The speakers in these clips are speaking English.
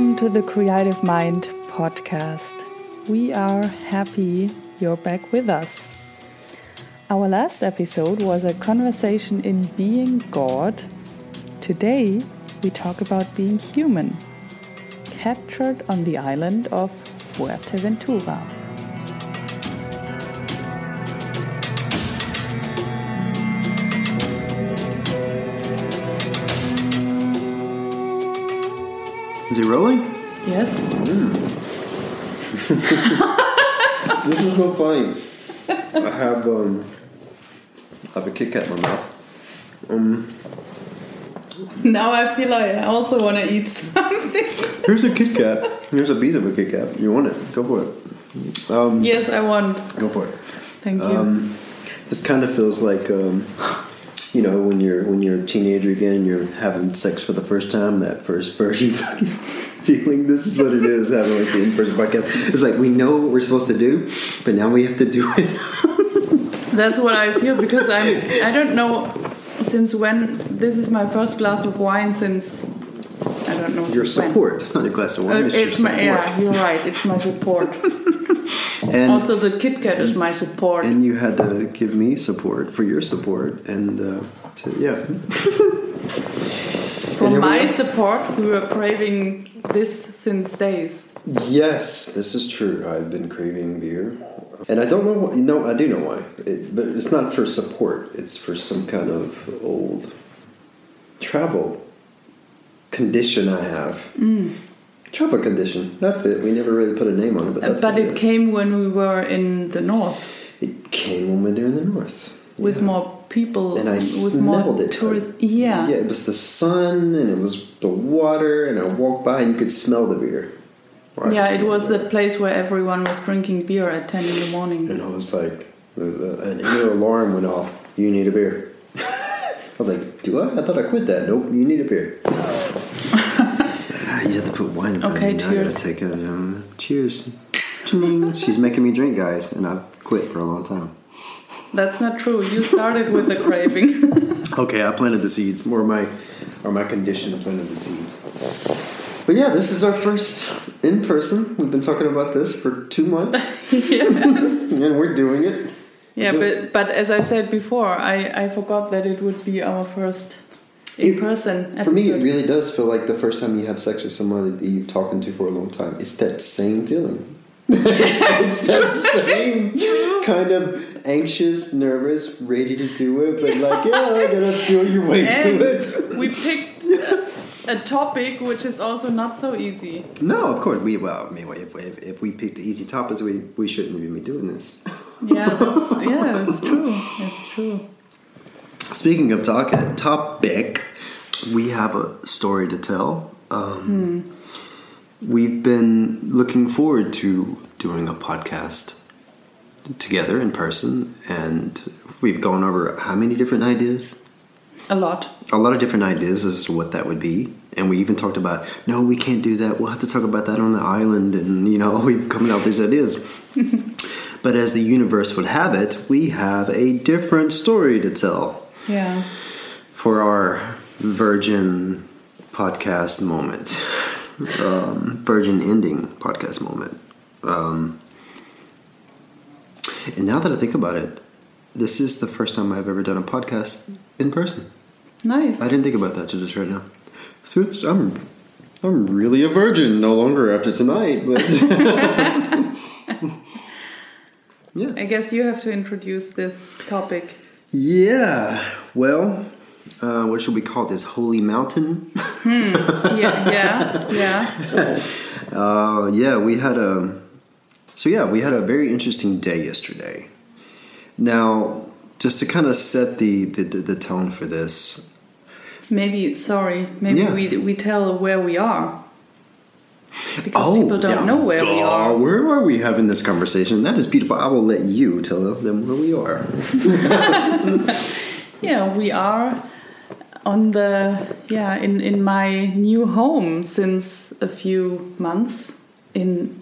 Welcome to the Creative Mind podcast. We are happy you're back with us. Our last episode was a conversation in being God. Today, we talk about being human, captured on the island of Fuerteventura. Rolling? Yes. This is so funny. I have um, I have a Kit Kat in my mouth. Um, Now I feel like I also want to eat something. here's a Kit Kat. Here's a piece of a Kit Kat. You want it? Go for it. Um, yes, I want. Go for it. Thank you. Um, this kind of feels like um, you know when you're when you're a teenager again and you're having sex for the first time. That first version fucking feeling. This is what it is having like the in-person podcast. It's like we know what we're supposed to do, but now we have to do it. That's what I feel because I'm. I don't know since when. This is my first glass of wine since. I don't know. your since when. support. It's not a glass of Uh, wine. It's, your it's my support. yeah. You're right. It's my support. And also, the Kit Kat is my support. and you had to give me support for your support, and uh, to, yeah. For and here we my support, we were craving this since days. Yes, this is true. I've been craving beer, and I don't know. What, no, I do know why. It, but it's not for support. It's for some kind of old travel condition I have. Mm. Travel condition. That's it. We never really put a name on it, but that's but it came when we were in the north It came when we were in the north with more people, and I with smelled more it. tourists. Yeah. yeah. It was the sun, and it was the water, and I walked by, and you could smell the beer. I Yeah, it was the that place where everyone was drinking beer at 10 in the morning. And I was like, an inner alarm went off. You need a beer. I was like, do I? I thought I quit that. Nope, you need a beer. You have to put wine in front of Okay, me. Now I gotta cheers. take a, um, cheers. She's making me drink, guys, and I've quit for a long time. That's not true. You started with the craving. Okay, I planted the seeds. More my, or my condition planted the seeds. But yeah, this is our first in person. We've been talking about this for two months, and we're doing it. yeah, but but as I said before, I, I forgot that it would be our first in person. For me, it really does feel like the first time you have sex with somebody that you've talked to for a long time. It's that same feeling. it's, that same kind of anxious, nervous, ready to do it, but like, yeah, I gotta feel your way and to it. we picked a, topic which is also not so easy. No, of course we. Well, I mean, if, if, if we picked the easy topics, we we shouldn't even be doing this. Yeah, that's, yeah, that's true. That's true. Speaking of talk, topic, we have a story to tell. Um, We've been looking forward to doing a podcast together in person, and we've gone over how many different ideas? A lot. A lot of different ideas as to what that would be. And we even talked about, no, we can't do that. We'll have to talk about that on the island. And, you know, we've come out with these ideas. but as the universe would have it, we have a different story to tell Yeah. for our virgin podcast moment, um, virgin ending podcast moment. Um, and now that I think about it, this is the first time I've ever done a podcast in person. Nice. I didn't think about that till just right now. So it's I'm I'm really a virgin no longer after tonight, but yeah. I guess you have to introduce this topic. Yeah. Well, uh, what should we call this? Holy mountain. Yeah, yeah, yeah. Uh, yeah, we had a. So yeah, we had a very interesting day yesterday. Now, just to kind of set the the, the, tone for this, Maybe, sorry, maybe Yeah. we we tell where we are. Because oh, people don't yeah, know where we are. Where are we having this conversation? That is beautiful. I will let you tell them where we are. Yeah, we are on the yeah in in my new home since a few months in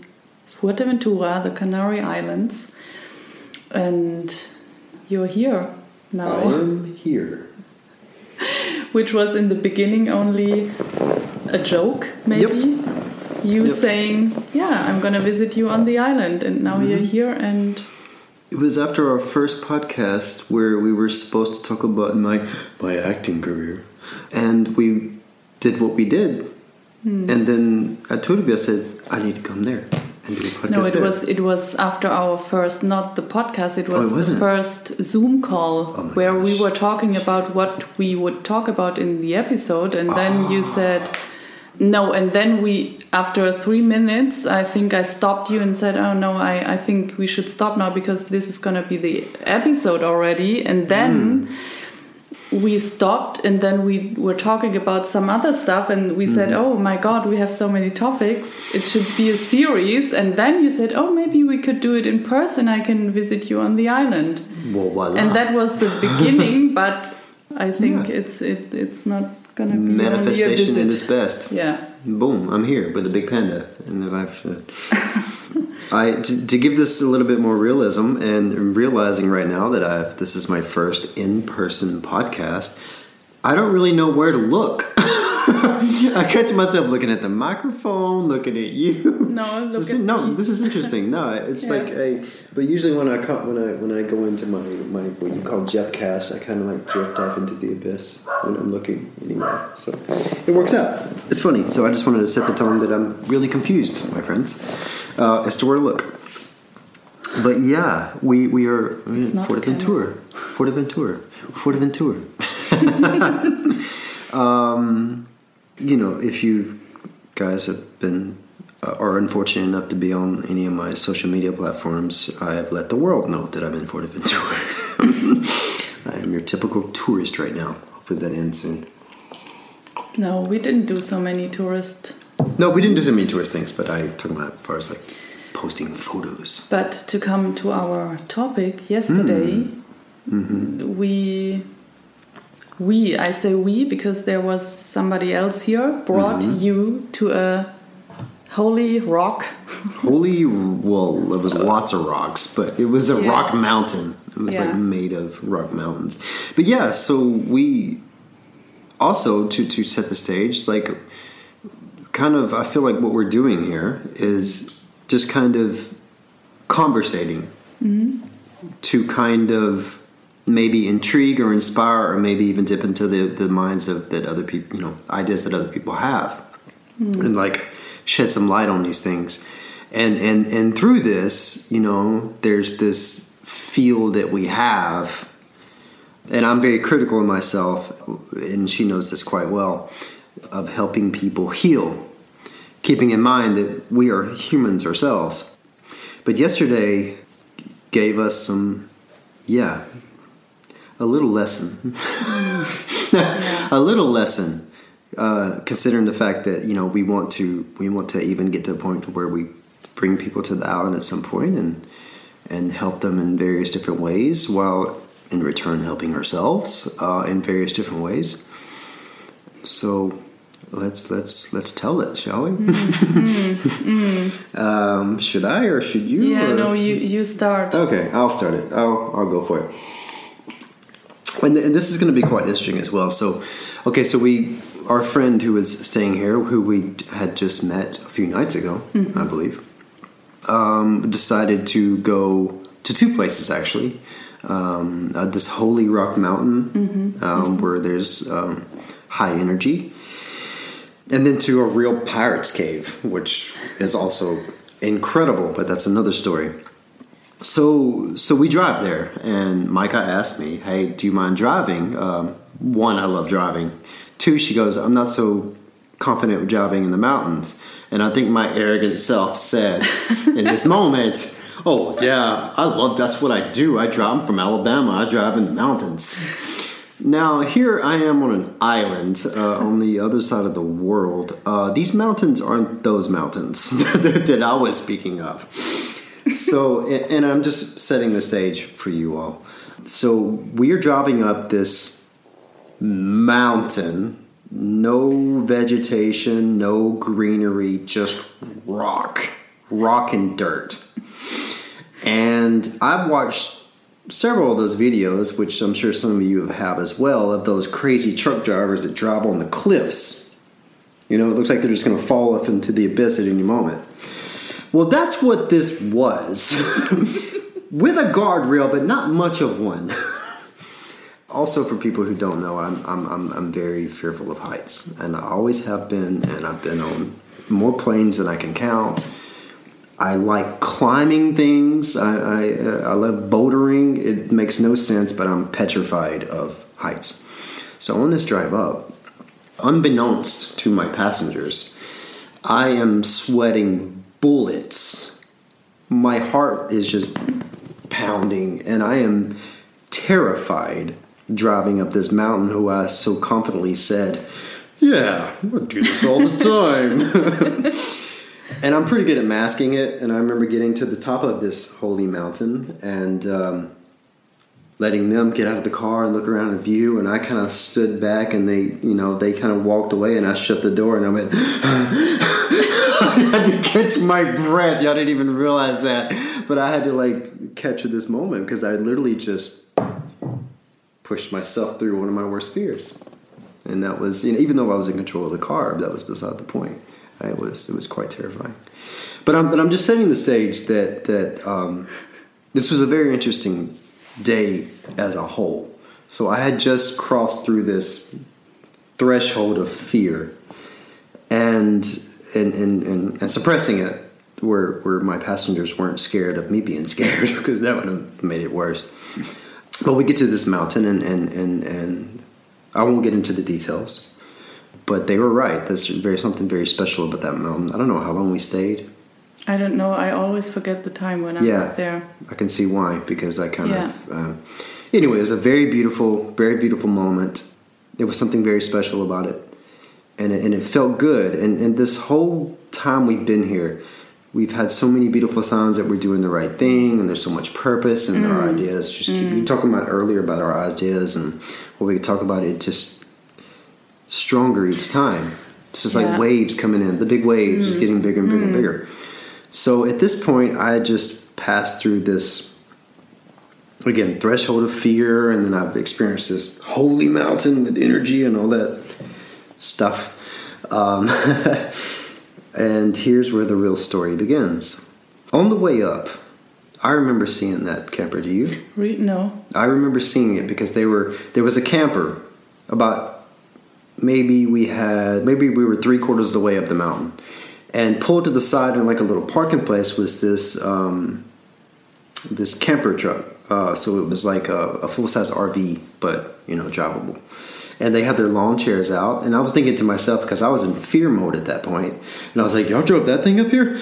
Fuerteventura, the Canary Islands, and you're here now. I now, am here. which was in the beginning only a joke, maybe. you Yep. saying, "Yeah, I'm gonna visit you on the island," and now you're Mm-hmm. here, and It was after our first podcast where we were supposed to talk about my my acting career, and we did what we did, Hmm. and then I told you I said I need to come there and do a podcast. no, it there." was it was after our first, not the podcast. It Oh, was it the first Zoom call Oh where we were talking about what we would talk about in the episode, and then you Ah. said. No, and then we, after three minutes, I think I stopped you and said, Oh no, I, I think we should stop now because this is going to be the episode already. And then Hmm. we stopped and then we were talking about some other stuff and we said, Hmm. Oh my god, we have so many topics. It should be a series. And then you said, Oh, maybe we could do it in person. I can visit you on the island. well. And that was the beginning, but I think Yeah. it's it, it's not to be manifestation at its best. Yeah. Boom! I'm here with a big panda in the live shot. I to, to give this a little bit more realism, and I'm realizing right now that I've this is my first in-person podcast. I don't really know where to look. I catch myself looking at the microphone, looking at you. No, look This at is, no, this is interesting. No, it's Yeah. like a. But usually when I when I when I go into my my what you call Jeff cast, I kind of like drift off into the abyss when I'm looking anywhere. So it works out. It's funny. So I just wanted to set the tone that I'm really confused, my friends, uh, as to where to look. But yeah, we we are I mean, It's um, you know, if you guys have been uh, are unfortunate enough to be on any of my social media platforms, I have let the world know that I'm in Fuerteventura. I am your typical tourist right now. Hopefully that ends soon. No, we didn't do so many tourist. No, we didn't do so many tourist things, but I talking about as far as like posting photos. But to come to our topic, yesterday Mm-hmm. we we I say we because there was somebody else here brought Mm-hmm. you to a holy rock. Holy, well, it was lots of rocks, but it was a Yeah. rock mountain. It was Yeah. like made of rock mountains. But yeah, so we also to to set the stage, like kind of, I feel like what we're doing here is just kind of conversating to kind of maybe intrigue or inspire or maybe even dip into the, the minds of that other people you know ideas that other people have. Hmm. And like shed some light on these things. And and and through this you know there's this feel that we have. And i'm very critical of myself and she knows this quite well of helping people heal. Keeping in mind that we are humans ourselves. But yesterday gave us some yeah a little lesson a little lesson uh, considering the fact that you know we want to we want to even get to a point where we bring people to the island at some point and and help them in various different ways while in return helping ourselves uh, in various different ways so let's let's let's tell it shall we um, should i or should you Yeah, or- no, you you start. Okay, I'll start it. I'll I'll go for it. And, and this is going to be quite interesting as well. So, okay, so we our friend who was staying here, who we had just met a few nights ago, I believe, um, decided to go to two places actually. Um, uh, this holy rock mountain um, where there's um, high energy, and then to a real pirate's cave, which is also incredible. But that's another story. So so we drive there, and Micah asked me, "Hey, do you mind driving?" Um, one, I love driving. Two, she goes, "I'm not so confident with driving in the mountains." And I think my arrogant self said, in this moment, "Oh yeah, I love. That's what I do. I drive from Alabama. I drive in the mountains." Now here I am on an island uh, on the other side of the world. Uh, these mountains aren't those mountains that I was speaking of so and i'm just setting the stage for you all. So we are driving up this mountain. No vegetation no greenery just rock. Rock and dirt. And i've watched several of those videos which i'm sure some of you have as well of those crazy truck drivers that drive on the cliffs. You know, it looks like they're just going to fall off into the abyss at any moment. Well, that's what this was. With a guardrail, but not much of one. also, for people who don't know, I'm, I'm, I'm, I'm very fearful of heights. And I always have been, and I've been on more planes than I can count. I like climbing things. I, I, uh, I love bouldering. It makes no sense, but I'm petrified of heights. So on this drive up, unbeknownst to my passengers, I am sweating bullets. My heart is just pounding, and I am terrified driving up this mountain. Who I so confidently said, "Yeah, I do this all the time." and I'm pretty good at masking it. And I remember getting to the top of this holy mountain and um, letting them get out of the car and look around the view. And I kind of stood back, and they, you know, they kind of walked away, and I shut the door, and I went. I had to catch my breath. Y'all didn't even realize that, but I had to like capture this moment because I literally just pushed myself through one of my worst fears, and that was you know even though I was in control of the car, that was beside the point. It was it was quite terrifying. But I'm but I'm just setting the stage that that um, this was a very interesting day as a whole. So I had just crossed through this threshold of fear, and and and, and, and suppressing it where where my passengers weren't scared of me being scared because that would have made it worse. But we get to this mountain and and and, and I won't get into the details but they were right. There's very something very special about that mountain. I don't know how long we stayed. I don't know. I always forget the time when I'm yeah, up there. I can see why because I kind yeah. of. Uh, anyway, it was a very beautiful, very beautiful moment. There was something very special about it, and it, and it felt good. And and this whole time we've been here, we've had so many beautiful signs that we're doing the right thing, and there's so much purpose, and mm. our ideas just mm. keep. You talking about earlier about our ideas and what we could talk about. It just stronger each time. So it's yeah. like waves coming in, the big waves mm. just getting bigger and bigger mm. and bigger. So at this point, I just passed through this again threshold of fear, and then I've experienced this holy mountain with energy and all that stuff. Um, and here's where the real story begins. On the way up, I remember seeing that camper. Do you? no. I remember seeing it because they were there was a camper about maybe we had maybe we were three quarters of the way up the mountain and pulled to the side in like a little parking place was this um, this camper truck uh, so it was like a, a full-size rv but you know drivable and they had their lawn chairs out and i was thinking to myself because i was in fear mode at that point and i was like y'all drove that thing up here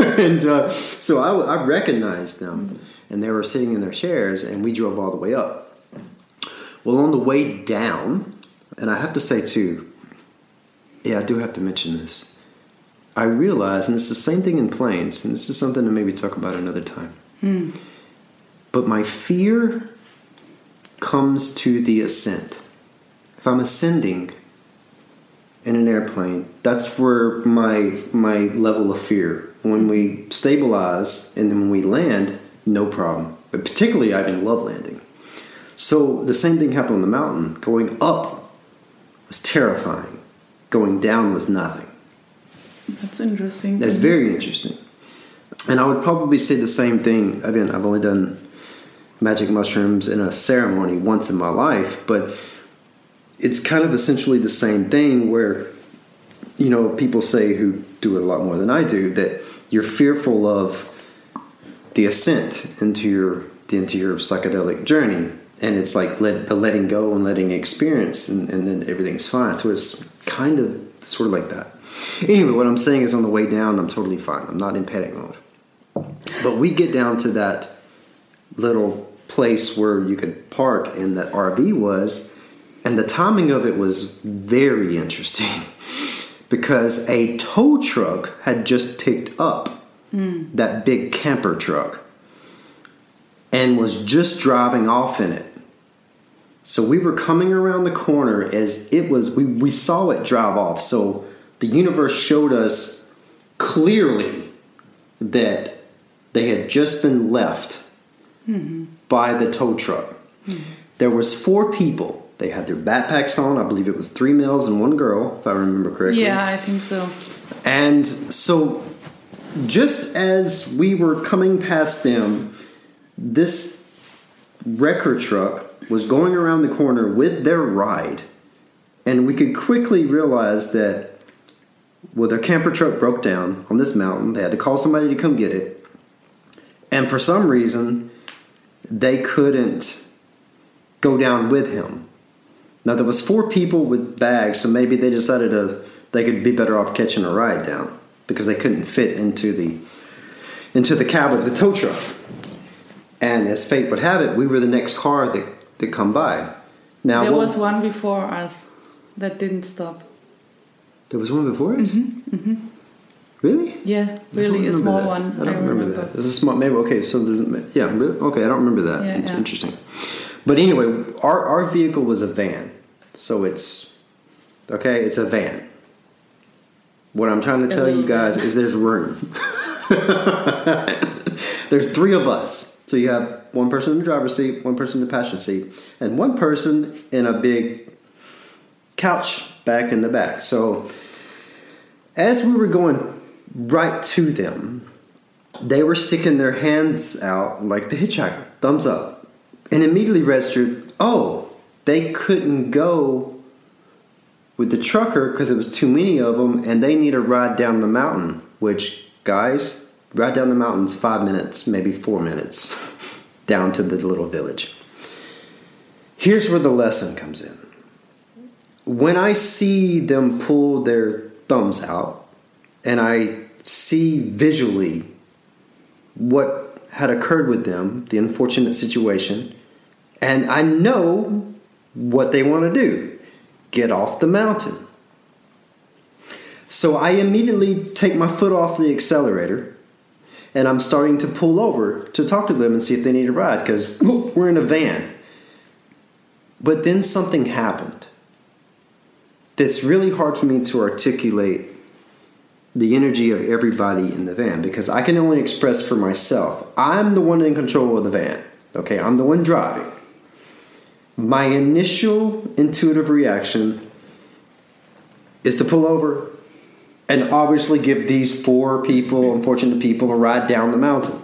and uh, so I, I recognized them and they were sitting in their chairs and we drove all the way up well on the way down and I have to say too, yeah, I do have to mention this. I realize, and it's the same thing in planes, and this is something to maybe talk about another time. Mm. But my fear comes to the ascent. If I'm ascending in an airplane, that's where my my level of fear. When we stabilize and then when we land, no problem. But particularly, I didn't love landing. So the same thing happened on the mountain. Going up was terrifying. Going down was nothing. That's interesting. That's very interesting. And I would probably say the same thing. Again, I've only done magic mushrooms in a ceremony once in my life, but it's kind of essentially the same thing where, you know, people say who do it a lot more than I do that you're fearful of the ascent into your into your psychedelic journey. And it's like let the letting go and letting experience and, and then everything's fine. So it's kind of sort of like that. Anyway what i'm saying is on the way down i'm totally fine. I'm not in panic mode. But we get down to that little place where you could park and that rv was and the timing of it was very interesting because a tow truck had just picked up mm. that big camper truck and was just driving off in it. So we were coming around the corner as it was, we, we saw it drive off. So the universe showed us clearly that they had just been left mm-hmm. by the tow truck. Mm-hmm. There was four people They had their backpacks on. I believe it was three males and one girl, if I remember correctly. Yeah, I think so. And so, just as we were coming past them, this wrecker truck was going around the corner with their ride. And we could quickly realize that, well, their camper truck broke down on this mountain. They had to call somebody to come get it. And for some reason, they couldn't go down with him. Now there was four people with bags, so maybe they decided to they could be better off catching a ride down because they couldn't fit into the into the cab of the tow truck. And as fate would have it, we were the next car that that come by. Now there was one before us that didn't stop. there was one before us. Mm-hmm, mm-hmm. Really? Yeah, I don't really a small that. one. I don't remember, that. It was a small. Maybe okay. So there's yeah. Really? Okay, I don't remember that. Yeah, It's yeah. interesting. But anyway, our our vehicle was a van, so it's okay. It's a van. What I'm trying to tell you guys is there's room. there's three of us. So you have one person in the driver's seat, one person in the passenger seat, and one person in a big couch back in the back. So as we were going right to them, they were sticking their hands out like the hitchhiker, thumbs up, and immediately registered, oh, they couldn't go with the trucker because it was too many of them and they need a ride down the mountain, which, guys, ride down the mountain's five minutes, maybe four minutes down to the little village. Here's where the lesson comes in. When I see them pull their thumbs out and I see visually what had occurred with them, the unfortunate situation, and I know what they want to do get off the mountain. So I immediately take my foot off the accelerator and I'm starting to pull over to talk to them and see if they need a ride because we're in a van. But then something happened that's really hard for me to articulate the energy of everybody in the van because I can only express for myself. I'm the one in control of the van. Okay, I'm the one driving. My initial intuitive reaction is to pull over and obviously give these four people, unfortunate people, a ride down the mountain.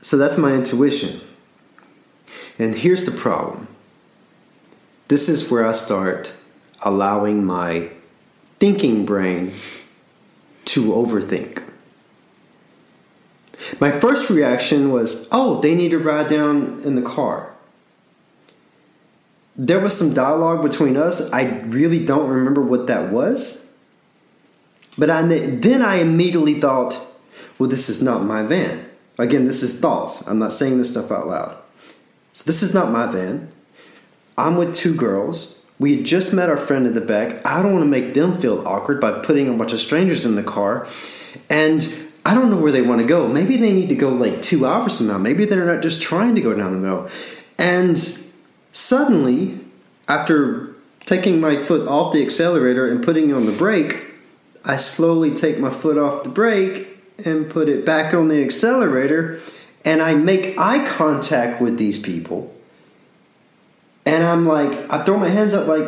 So that's my intuition. And here's the problem this is where I start allowing my thinking brain to overthink. My first reaction was, oh, they need to ride down in the car. There was some dialogue between us. I really don't remember what that was. But I, then I immediately thought, well, this is not my van. Again, this is thoughts. I'm not saying this stuff out loud. So this is not my van. I'm with two girls. We had just met our friend in the back. I don't want to make them feel awkward by putting a bunch of strangers in the car. And I don't know where they want to go. Maybe they need to go like two hours from now. Maybe they're not just trying to go down the middle. And suddenly, after taking my foot off the accelerator and putting it on the brake, I slowly take my foot off the brake and put it back on the accelerator. And I make eye contact with these people. And I'm like, I throw my hands up, like,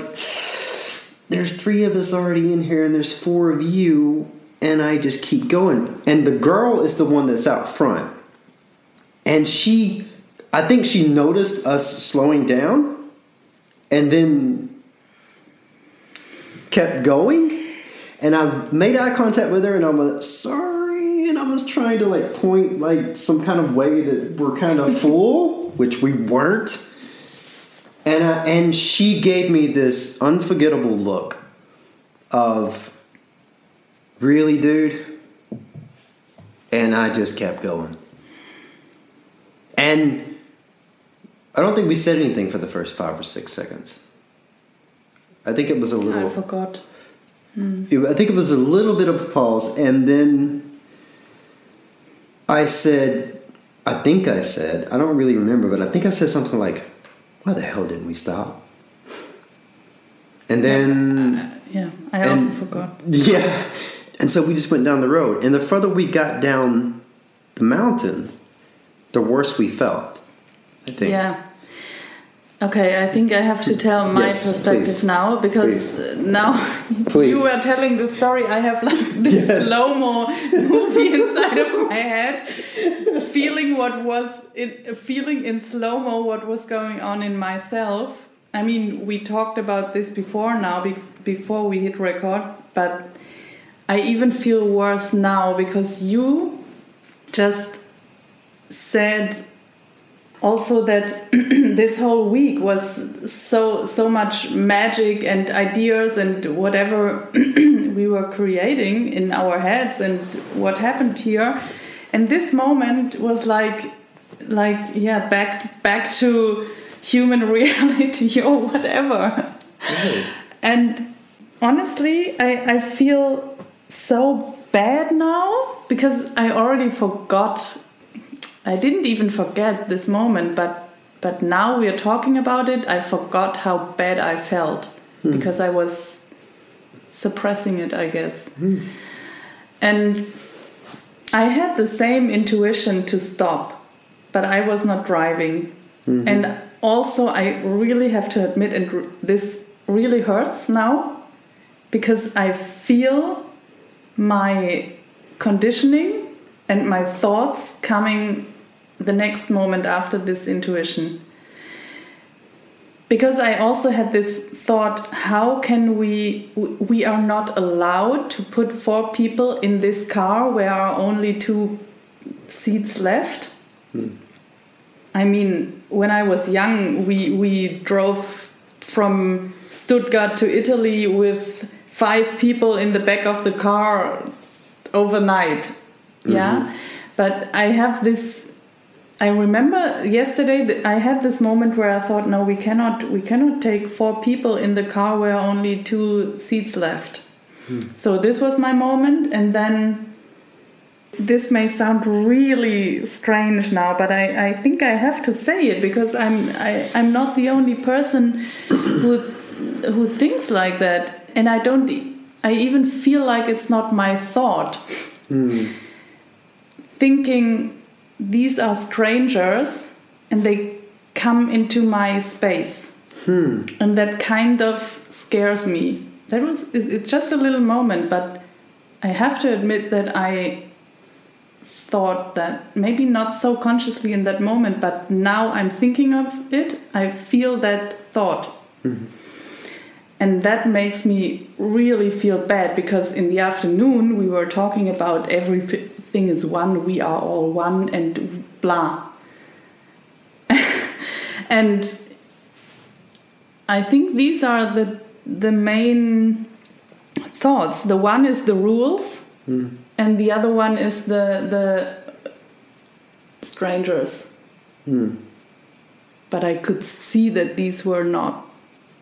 there's three of us already in here, and there's four of you. And I just keep going. And the girl is the one that's out front. And she, I think she noticed us slowing down and then kept going. And I made eye contact with her, and I'm like, sorry. And I was trying to like point like some kind of way that we're kind of full, which we weren't. And I, and she gave me this unforgettable look of, really, dude. And I just kept going. And I don't think we said anything for the first five or six seconds. I think it was a little. I forgot. Hmm. It- I think it was a little bit of a pause, and then I said, I think I said, I don't really remember, but I think I said something like, "Why the hell didn't we stop?" And then, Yeah, uh, uh, I And- also forgot. yeah, and so we just went down the road, and the further we got down the mountain, the worse we felt. I think. Yeah. Okay, I think I have to tell my Yes, perspective please. now because Please. uh, now Please. you were telling the story. I have like this Yes. slow mo movie inside of my head, feeling what was in, feeling in slow mo what was going on in myself. I mean, we talked about this before now, be, before we hit record, but I even feel worse now because you just said also that this whole week was so so much magic and ideas and whatever we were creating in our heads and what happened here. And this moment was like like yeah back back to human reality or whatever. And honestly I, I feel so bad now because i already forgot I didn't even forget this moment, but but now we are talking about it. I forgot how bad I felt hmm. because I was suppressing it, I guess. Hmm. And I had the same intuition to stop, but I was not driving. Mm-hmm. And also, I really have to admit, and r- this really hurts now because I feel my conditioning and my thoughts coming the next moment after this intuition. Because I also had this thought how can we, we are not allowed to put four people in this car where are only two seats left. Hmm. I mean, when I was young, we, we drove from Stuttgart to Italy with five people in the back of the car overnight. Yeah. Mm-hmm. But I have this. I remember yesterday that I had this moment where I thought, no, we cannot, we cannot take four people in the car where only two seats left. Hmm. So this was my moment, and then this may sound really strange now, but I, I think I have to say it because I'm I, I'm not the only person who who thinks like that, and I don't. I even feel like it's not my thought. Hmm. Thinking these are strangers and they come into my space, hmm. and that kind of scares me. That was it's just a little moment, but I have to admit that I thought that maybe not so consciously in that moment, but now I'm thinking of it, I feel that thought. Mm-hmm. And that makes me really feel bad because in the afternoon we were talking about everything is one, we are all one, and blah. and I think these are the the main thoughts. The one is the rules, hmm. and the other one is the the strangers. Hmm. But I could see that these were not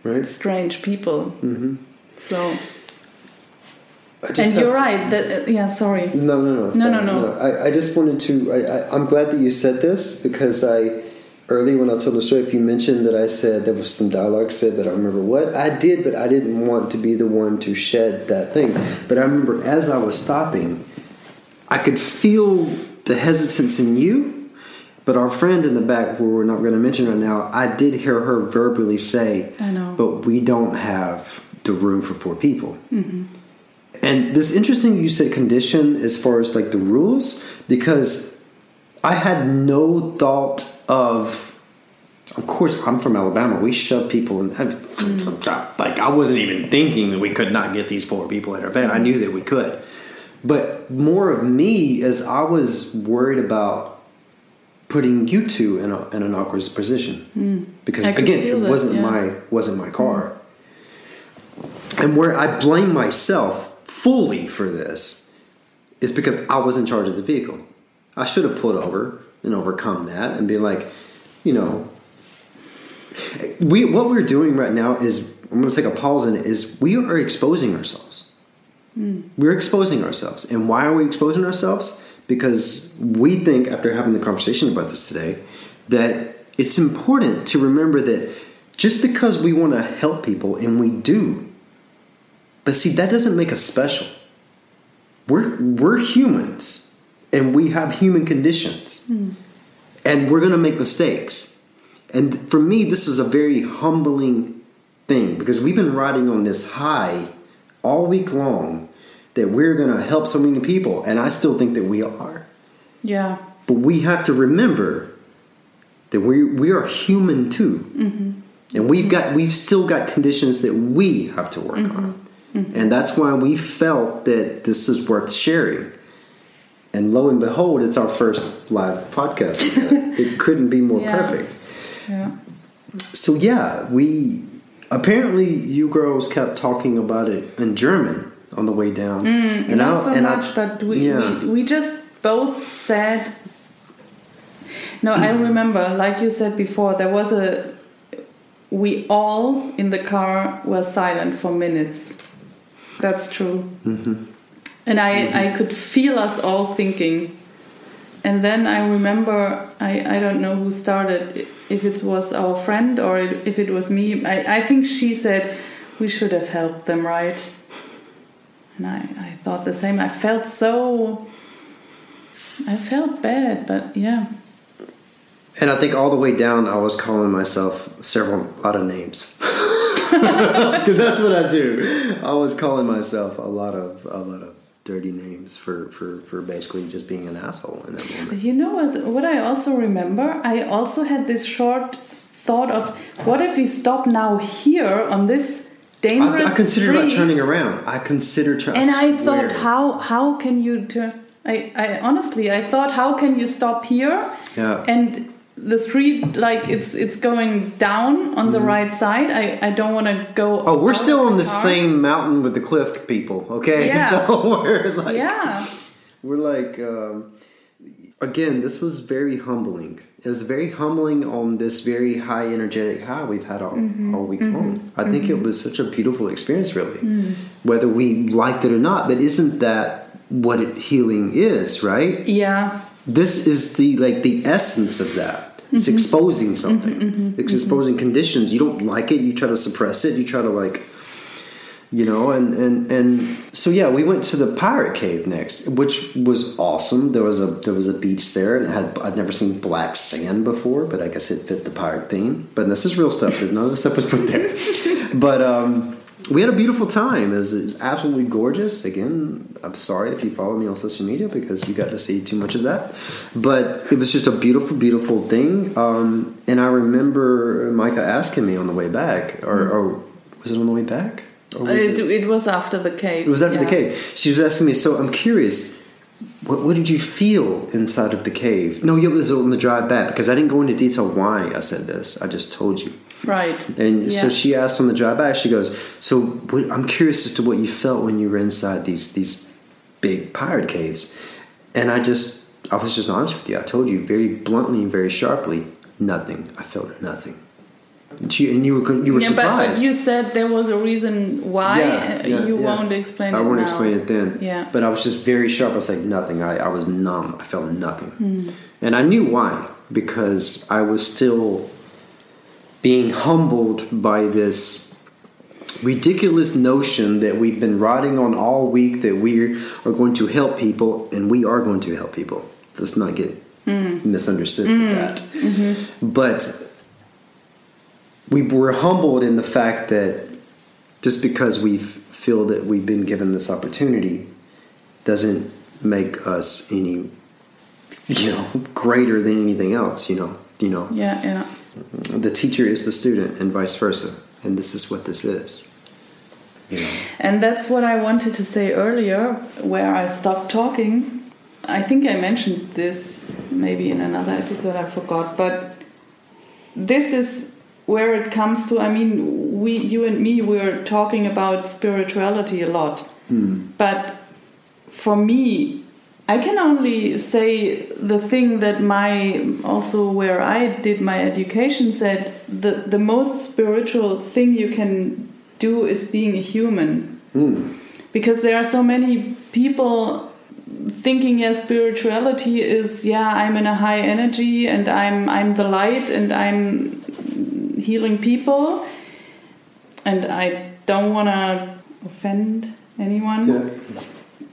Right? strange people. Mm-hmm. So, I just and you're right. That uh, yeah, sorry. No, no, no. No, sorry, no, no. I, I just wanted to. I, I, I'm glad that you said this because I early when I told the story, if you mentioned that I said there was some dialogue said, but I remember what I did, but I didn't want to be the one to shed that thing. But I remember as I was stopping, I could feel the hesitance in you. But our friend in the back, who we're not going to mention right now, I did hear her verbally say, I know. but we don't have the room for four people. And this interesting you said condition as far as like the rules because I had no thought of of course I'm from Alabama. We shove people in mm. like I wasn't even thinking that we could not get these four people in our bed. I knew that we could. But more of me as I was worried about putting you two in, a, in an awkward position because again it that, wasn't yeah. my wasn't my car and where I blame myself fully for this is because I was in charge of the vehicle. I should have pulled over and overcome that and be like, you know, we what we're doing right now is I'm going to take a pause in it. Is we are exposing ourselves. Hmm. We're exposing ourselves, and why are we exposing ourselves? Because we think after having the conversation about this today that it's important to remember that just because we want to help people and we do but see, that doesn't make us special. We're we're humans, and we have human conditions, hmm. and we're gonna make mistakes. And for me, this is a very humbling thing because we've been riding on this high all week long that we're going to help so many people, and I still think that we are. Yeah. But we have to remember that we we are human too, mm-hmm. and we've got we've still got conditions that we have to work mm-hmm. on, and that's why we felt that this is worth sharing. And lo and behold, it's our first live podcast. it couldn't be more Yeah. perfect. Yeah. So yeah, we apparently you girls kept talking about it in German on the way down, Mm, Not I- so and I- much, but we, yeah. we we just both said. No, I remember, like you said before, there was a. We all in the car were silent for minutes. That's true. Mm-hmm. And I, I could feel us all thinking. And then I remember, I, I don't know who started, if it was our friend or if it was me. I, I think she said, we should have helped them, right? And I, I thought the same. I felt so. I felt bad, but yeah. And I think all the way down, I was calling myself several a lot of names because that's what I do. I was calling myself a lot of a lot of dirty names for for for basically just being an asshole in that But moment. you know what, what I also remember? I also had this short thought of what if we stop now here on this dangerous I, I considered about turning around. I considered turning. and I thought, how how can you turn? I, I honestly, I thought, how can you stop here? Yeah. And the street, like it's it's going down on the right side. I I don't want to go. Mm-hmm. Oh, we're still on the car. same mountain with the cliff people, okay? Yeah. So we're like, Yeah. we're like, um, again, this was very humbling. It was very humbling on this very high energetic high we've had all, Mm-hmm. all week long. I think it was such a beautiful experience, really, Mm. whether we liked it or not. But isn't that what it, healing is, right? Yeah. This is the like the essence of that. It's Mm-hmm. exposing something. It's exposing conditions. You don't like it you try to suppress it you try to like you know and and and so yeah we went to the pirate cave next which was awesome. There was a there was a beach there and it had i'd never seen black sand before but i guess it fit the pirate theme. But this is real stuff. None of the stuff was put there. But um we had a beautiful time. It was, it was absolutely gorgeous. Again, I'm sorry if you follow me on social media because you got to see too much of that. But it was just a beautiful, beautiful thing. Um, and I remember Micah asking me on the way back, or, or was it on the way back? Was It, it was after the cave. it was after the cave. She was asking me, so I'm curious, what, what did you feel inside of the cave? No, it was on the drive back because I didn't go into detail why I said this. I just told you. Right. And so she asked on the drive back. She goes, "So what, I'm curious as to what you felt when you were inside these these big pirate caves." And I just, I was just honest with you. I told you very bluntly and very sharply, nothing. I felt nothing. And, she, and you were you were yeah, but you said there was a reason why. Yeah, yeah, you yeah. won't explain I it won't now. explain it then. Yeah. But I was just very sharp. I was like, nothing. I, I was numb. I felt nothing. Hmm. And I knew why. Because I was still being humbled by this ridiculous notion that we've been riding on all week that we are going to help people, and we are going to help people. Let's not get mm. misunderstood with mm. that. Mm-hmm. But we were humbled in the fact that just because we feel that we've been given this opportunity doesn't make us any you know greater than anything else you know you know Yeah, yeah. The teacher is the student and vice versa and this is what this is you know And that's what I wanted to say earlier, where I stopped talking. I think I mentioned this maybe in another episode, I forgot. But this is where it comes to. I mean, we, you and me, we're talking about spirituality a lot. Hmm. But for me, I can only say the thing that my also where I did my education said the the most spiritual thing you can do is being a human. Hmm. Because there are so many people thinking yeah spirituality is yeah I'm in a high energy and I'm I'm the light and I'm healing people. And I don't want to offend anyone. Yeah.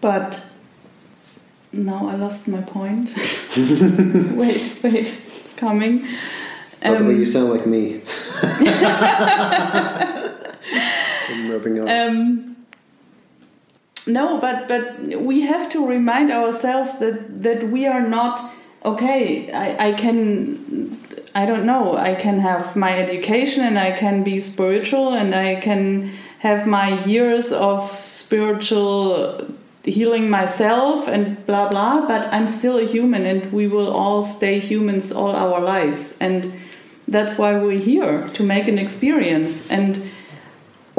But now I lost my point. wait, wait, it's coming. By the way, Um, you sound like me. I'm rubbing off. Um, no, but but we have to remind ourselves that that we are not okay. I, I can I don't know. I can have my education and I can be spiritual and I can have my years of spiritual healing myself and blah blah. But I'm still a human, and we will all stay humans all our lives, and that's why we're here to make an experience and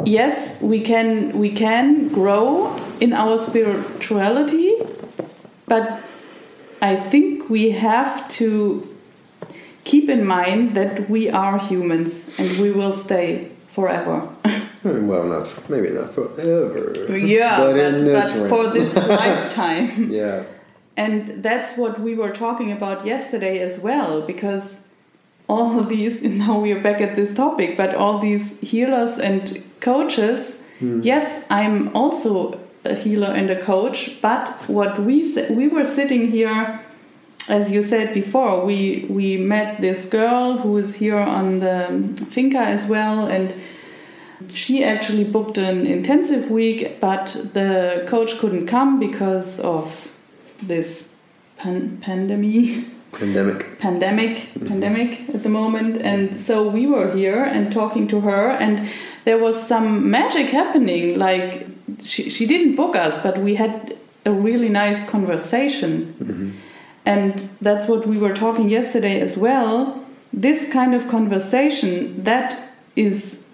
yes we can we can grow in our spirituality but i think we have to keep in mind that we are humans and we will stay forever Hmm, well, not maybe not forever. yeah but, but, but for this lifetime yeah. and that's what we were talking about yesterday as well, because all these, now we are back at this topic, but all these healers and coaches, yes, I'm also a healer and a coach, but what we we were sitting here, as you said before, we we met this girl who is here on the finca as well, and she actually booked an intensive week, but the coach couldn't come because of this pan- pandemic. Pandemic. pandemic pandemic at the moment. And so we were here and talking to her and there was some magic happening. Like she, she didn't book us but we had a really nice conversation mm-hmm. And that's what we were talking yesterday as well. This kind of conversation that is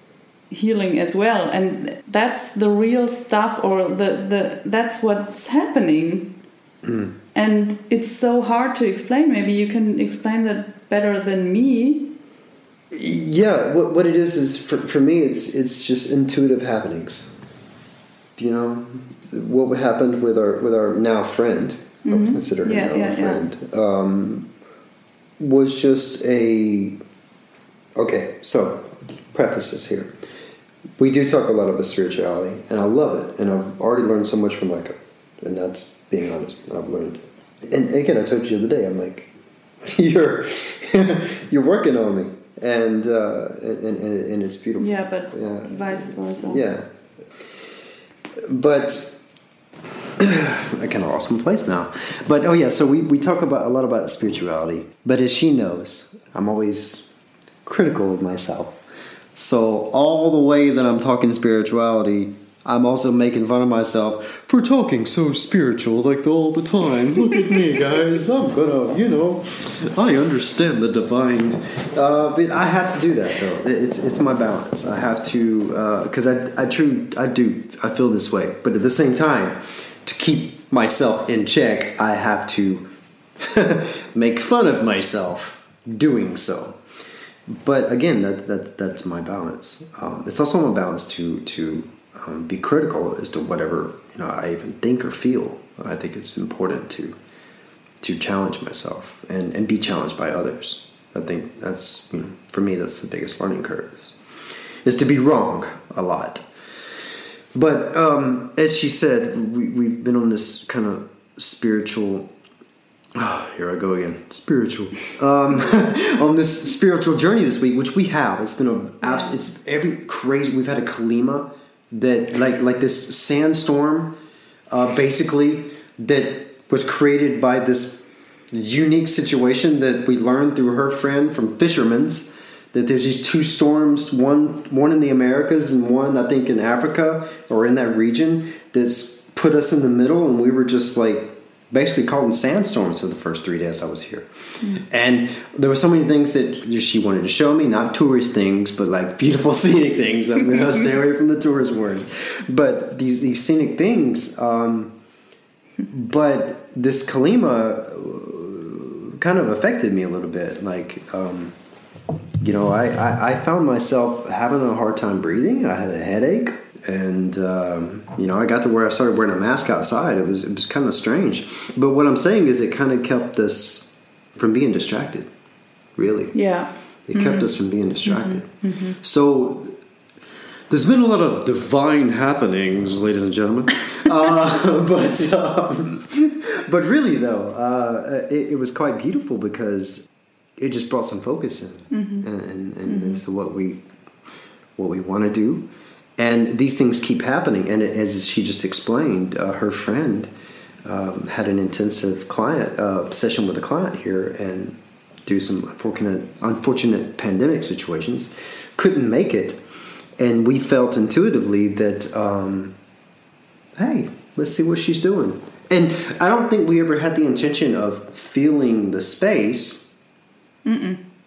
healing as well. And that's the real stuff or the, the that's what's happening. Hmm. And it's so hard to explain. Maybe you can explain that better than me. Yeah, what, what it is is for, for me, it's it's just intuitive happenings. You know, what happened with our with our now friend, I would Mhm. consider her Yeah, now yeah, a yeah. friend, um, was just a. Okay, so prefaces here. We do talk a lot about spirituality, and I love it, and I've already learned so much from Micah, and that's being honest. I've learned, and again, I told you the other day, I'm like, you're you're working on me, and uh, and, and and it's beautiful. yeah but Yeah. vice versa Yeah. But I kind of my place now. But oh yeah, so we, we talk about a lot about spirituality. But as she knows, I'm always critical of myself. So all the way that I'm talking spirituality, I'm also making fun of myself for talking so spiritual like all the time. Look at me, guys. I'm gonna, you know, I understand the divine. Uh, but I have to do that though. It's it's my balance. I have to because I I true I do I feel this way. But at the same time, to keep myself in check, I have to make fun of myself doing so but again, that, that that's my balance. Um, it's also my balance to to um, be critical as to whatever you know I even think or feel. I think it's important to to challenge myself and, and be challenged by others. I think that's you know for me that's the biggest learning curve is, is to be wrong a lot. But um, as she said, we, we've been on this kind of spiritual Ah, here I go again. Spiritual. Um, on this spiritual journey this week, which we have, it's been a abs- it's every crazy. We've had a calima that like like this sandstorm, uh, basically that was created by this unique situation that we learned through her friend from Fisherman's. That there's these two storms, one one in the Americas and one I think in Africa or in that region, that's put us in the middle, and we were just like basically called them sandstorms for the first three days I was here. And there were so many things that she wanted to show me, not tourist things, but like beautiful scenic things. I'm to stay away from the tourist word. But these, these scenic things, um, but this Calima uh, kind of affected me a little bit. Like, um, you know, I, I, I found myself having a hard time breathing. I had a headache and um, you know I got to where I started wearing a mask outside. It was it was kind of strange, but what I'm saying is it kind of kept us from being distracted. Really, yeah it kept us from being distracted. So there's been a lot of divine happenings, ladies and gentlemen. uh, but um, but really though, uh, it, it was quite beautiful because it just brought some focus in. And, and, and as to what we what we want to do. And these things keep happening. And as she just explained uh, her friend um, had an intensive client uh, session with a client here and due some unfortunate unfortunate pandemic situations. Couldn't make it. And we felt intuitively that um, hey let's see what she's doing. And i don't think we ever had the intention of feeling the space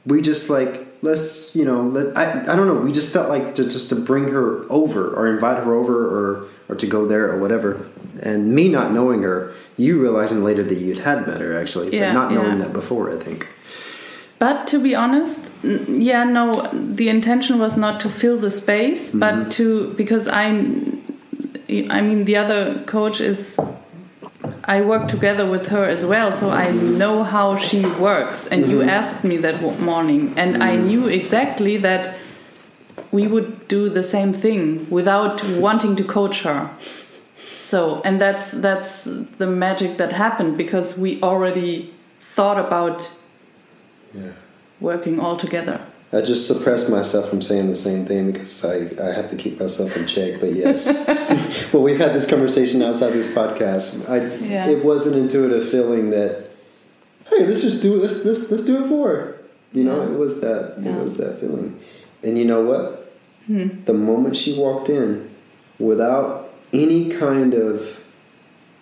we just like let's you know let, I, I don't know we just felt like to just to bring her over or invite her over or or to go there or whatever and me not knowing her you realizing later that you'd had met her actually Yeah, but not knowing yeah. that before i think But to be honest, yeah, no, the intention was not to fill the space, but mm-hmm. to because I, I mean, the other coach is. I work together with her as well, so I know how she works. And you mm-hmm. asked me that morning, and I mm-hmm. knew exactly that we would do the same thing without wanting to coach her. So, and that's that's the magic that happened because we already thought about yeah working all together. I just suppressed myself from saying the same thing because I, I have to keep myself in check. But yes, well, we've had this conversation outside this podcast. I, Yeah. It was an intuitive feeling that, hey, let's just do it. Let's let's, let's do it for her. You know, Yeah. it was that Yeah. it was that feeling. And you know what? Hmm. The moment she walked in, without any kind of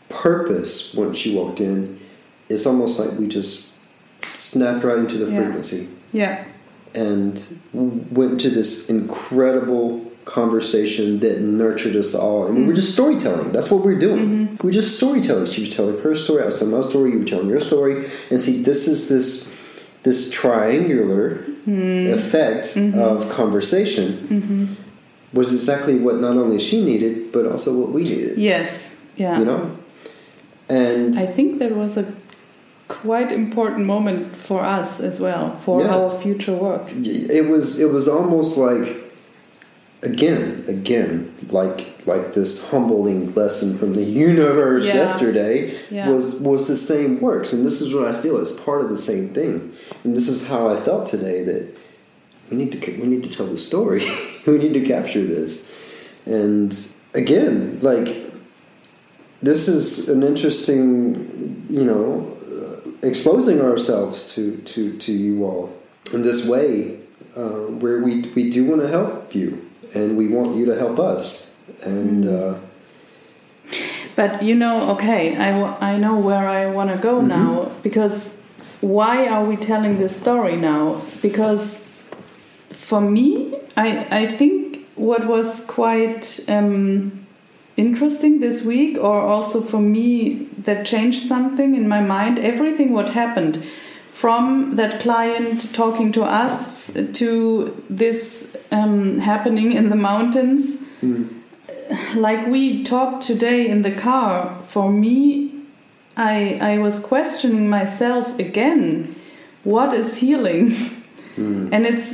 purpose, once she walked in, it's almost like we just snapped right into the frequency Yeah. And went to this incredible conversation that nurtured us all. And we were just storytelling. That's what we were doing. Mm-hmm. We were just storytelling. She was telling her story, I was telling my story, you were telling your story. And see, this is this this triangular mm-hmm. effect mm-hmm. of conversation was exactly what not only she needed, but also what we needed. Yes. Yeah. You know? And I think there was a quite important moment for us as well for Yeah. our future work. it was it was almost like again again like like this humbling lesson from the universe Yeah. yesterday Yeah. was was the same works and this is what i feel is part of the same thing and this is how i felt today that we need to we need to tell the story we need to capture this and again like this is an interesting you know exposing ourselves to to to you all in this way uh, where we we do want to help you and we want you to help us. And uh, But you know, okay, I, w- I know where I want to go now because why are we telling this story now? Because for me, I, I think what was quite um, interesting this week, or also for me, that changed something in my mind, everything what happened from that client talking to us to this um, happening in the mountains. Like we talked today in the car for me i i was questioning myself again. What is healing? And it's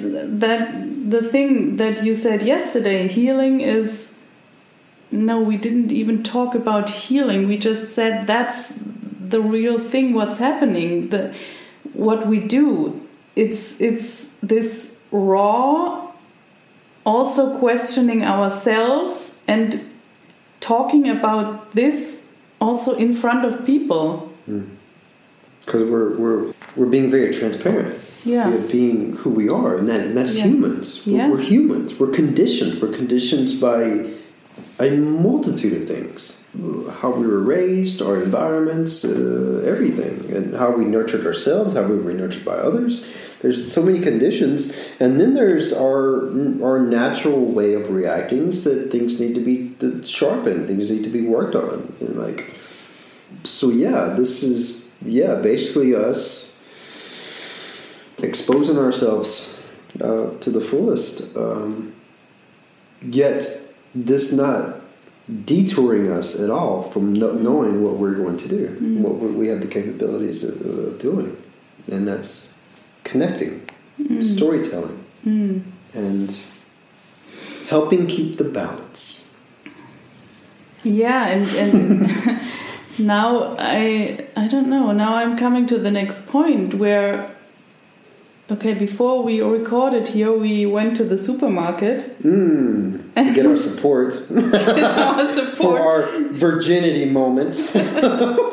that the thing that you said yesterday healing is no we didn't even talk about healing we just said that's the real thing what's happening the what we do it's it's this raw also questioning ourselves and talking about this also in front of people. Hmm. because we're we're we're being very transparent Yeah. we're being who we are and that and that's Yeah. humans we're, Yeah. we're humans we're conditioned we're conditioned by a multitude of things. How we were raised our environments uh, everything. And how we nurtured ourselves how we were nurtured by others. There's so many conditions. And then there's our our natural way of reacting that things need to be sharpened things need to be worked on. And like so yeah this is yeah basically us exposing ourselves uh, to the fullest. Um, yet this not detouring us at all from no, knowing what we're going to do mm. what we have the capabilities of, of doing. And that's connecting mm. storytelling mm. and helping keep the balance. Yeah, and, and now I I don't know. Now I'm coming to the next point where Okay, before we recorded here, we went to the supermarket. Mm, to get our support. Our support. For our virginity moment.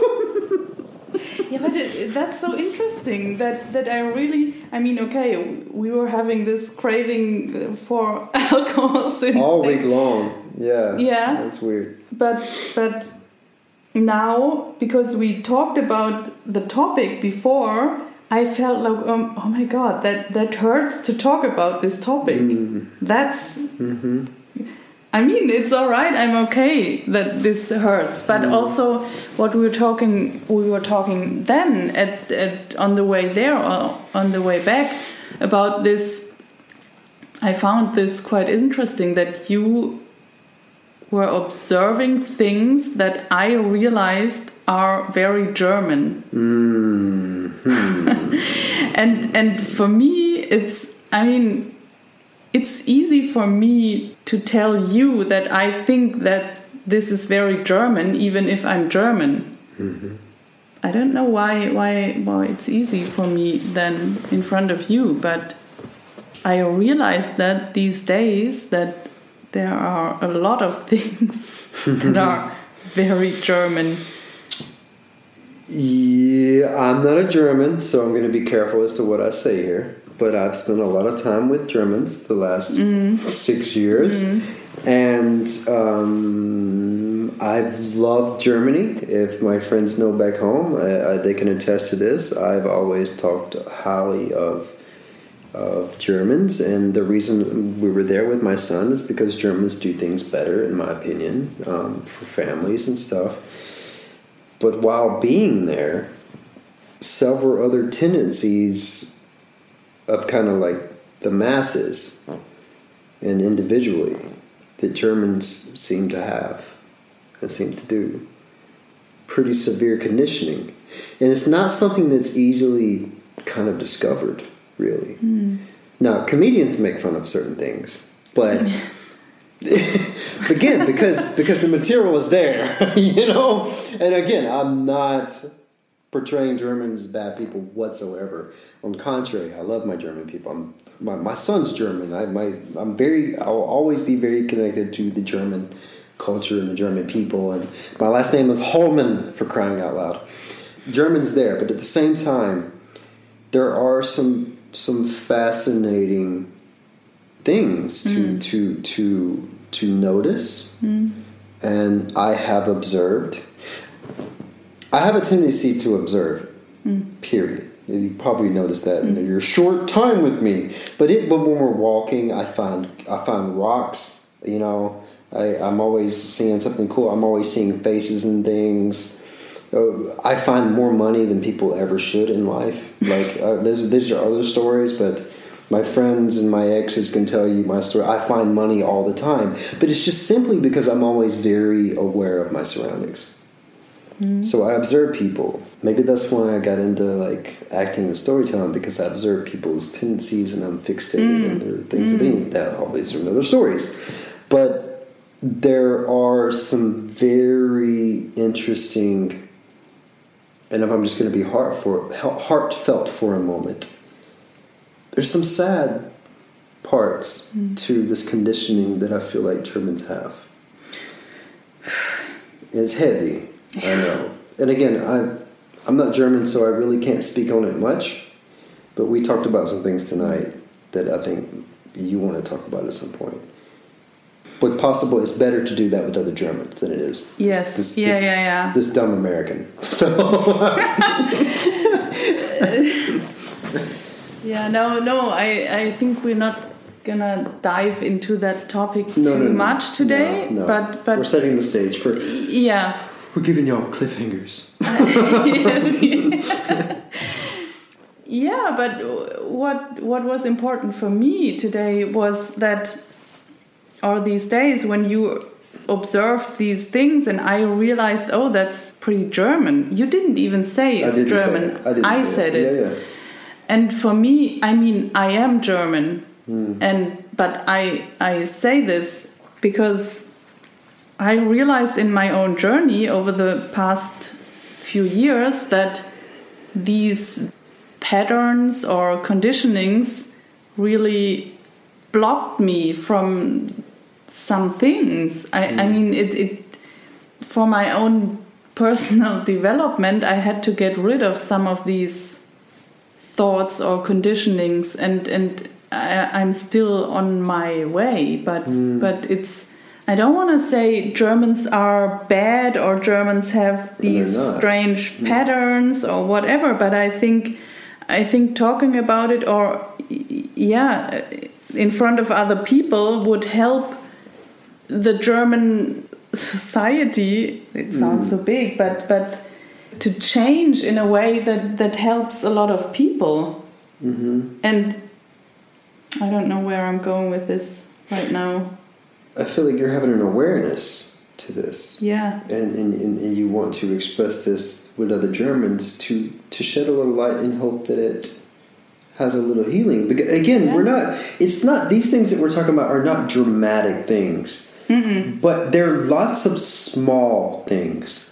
Yeah, but it, that's so interesting that that I really. I mean, okay, we were having this craving for alcohol since All week long. Yeah. Yeah. That's weird. but but now because we talked about the topic before i felt like um, oh my god that that hurts to talk about this topic Mm. that's hmm i mean it's all right i'm okay that this hurts but Mm. also what we were talking we were talking then at, at on the way there or on the way back about this i found this quite interesting that you were observing things that I realized are very German. Mm-hmm. And and for me it's I mean it's easy for me to tell you that I think that this is very German even if I'm German. Mm-hmm. I don't know why why why it's easy for me then in front of you, but I realized that these days that there are a lot of things that are very German. Yeah, I'm not a German, so I'm going to be careful as to what I say here. But I've spent a lot of time with Germans the last six years, and um, I've loved Germany. If my friends know back home, I, I, they can attest to this. I've always talked highly of of Germans, and the reason we were there with my son is because Germans do things better, in my opinion, um, for families and stuff. But while being there, several other tendencies of kind of like the masses and individually that Germans seem to have and seem to do. Pretty severe conditioning. And it's not something that's easily kind of discovered, really. Hmm. Now, comedians make fun of certain things, but again, because because the material is there, you know. And again, I'm not portraying Germans as bad people whatsoever. On the contrary, I love my German people. I'm, my my son's German. I my I'm very. I'll always be very connected to the German culture and the German people. And my last name is Holman for crying out loud. German's there, but at the same time, there are some some fascinating things to hmm. to to to notice. And i have observed. I have a tendency to observe period. You probably noticed that in your short time with me. But it but when we're walking i find i find rocks you know. I, i'm always seeing something cool. I'm always seeing faces and things. Uh, I find more money than people ever should in life. Like uh, there's there's other stories, but my friends and my exes can tell you my story. I find money all the time, but it's just simply because I'm always very aware of my surroundings. So I observe people. Maybe that's why I got into like acting and storytelling because I observe people's tendencies and I'm fixated on their things. Mm. That all these are another stories, but there are some very interesting and if I'm just going to be heart for, heartfelt for a moment, there's some sad parts mm. to this conditioning that I feel like Germans have. It's heavy, I know. And again, I, I'm not German, so I really can't speak on it much. But we talked about some things tonight that I think you want to talk about at some point. But possible, it's better to do that with other Germans than it is. Yes. This, this, yeah, this, yeah, yeah. This dumb American. So. yeah. No. No. I. I think we're not gonna dive into that topic no, too no, no. much today. No, no. But. But. We're setting the stage for. Yeah. We're giving y'all cliffhangers. yeah, but what what was important for me today was that or these days when you observed these things and I realized, oh, that's pretty German. You didn't even say it's I German. Say it. I, didn't I say said it. it. Yeah, yeah. And for me, I mean, I am German, Hmm. and but I I say this because I realized in my own journey over the past few years that these patterns or conditionings really blocked me from some things. I, I mean, it, it for my own personal development, I had to get rid of some of these thoughts or conditionings, and and I, I'm still on my way. But hmm. but it's I don't want to say Germans are bad or Germans have these strange hmm. patterns or whatever. But I think I think talking about it or yeah in front of other people would help the German society. It sounds hmm. so big, but but to change in a way that that helps a lot of people. Mm-hmm. And I don't know where I'm going with this right now. I feel like you're having an awareness to this. Yeah. and, and, and, and you want to express this with other Germans to to shed a little light and hope that it has a little healing. Because again, Yeah. we're not. It's not these things that we're talking about are not dramatic things, but they're lots of small things.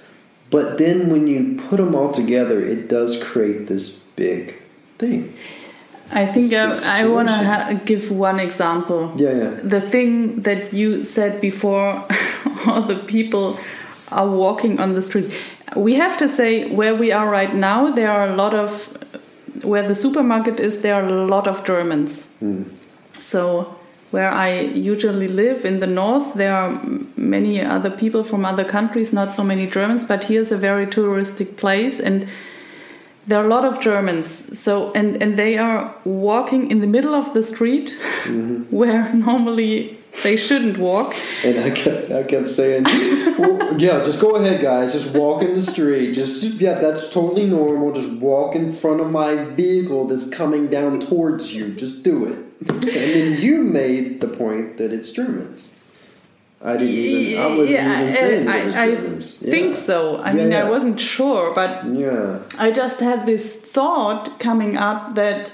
But then when you put them all together, it does create this big thing. I think This- um, I, I want to ha- give one example. Yeah, yeah. The thing that you said before, all the people are walking on the street. We have to say where we are right now, there are a lot of, where the supermarket is, there are a lot of Germans. Hmm. So where I usually live in the north, there are many other people from other countries, not so many Germans, but here's a very touristic place and there are a lot of Germans. So and and they are walking in the middle of the street mm-hmm. where normally they shouldn't walk. And I kept, I kept saying, well, "Yeah, just go ahead, guys. Just walk in the street. Just, just- yeah, that's totally normal. Just walk in front of my vehicle that's coming down towards you. Just do it." And then you made the point that it's Germans. I didn't even. I wasn't even saying I, it was I Germans. Yeah. think so. I Yeah, mean, yeah. I wasn't sure, but Yeah. I just had this thought coming up that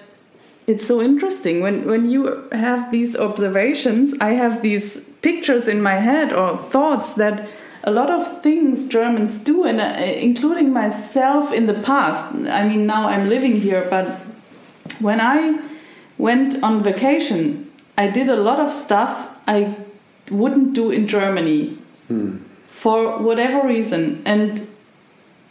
it's so interesting when when you have these observations. I have these pictures in my head or thoughts that a lot of things Germans do, and uh, including myself in the past. I mean, now I'm living here, but when I went on vacation, I did a lot of stuff I wouldn't do in Germany hmm. for whatever reason. And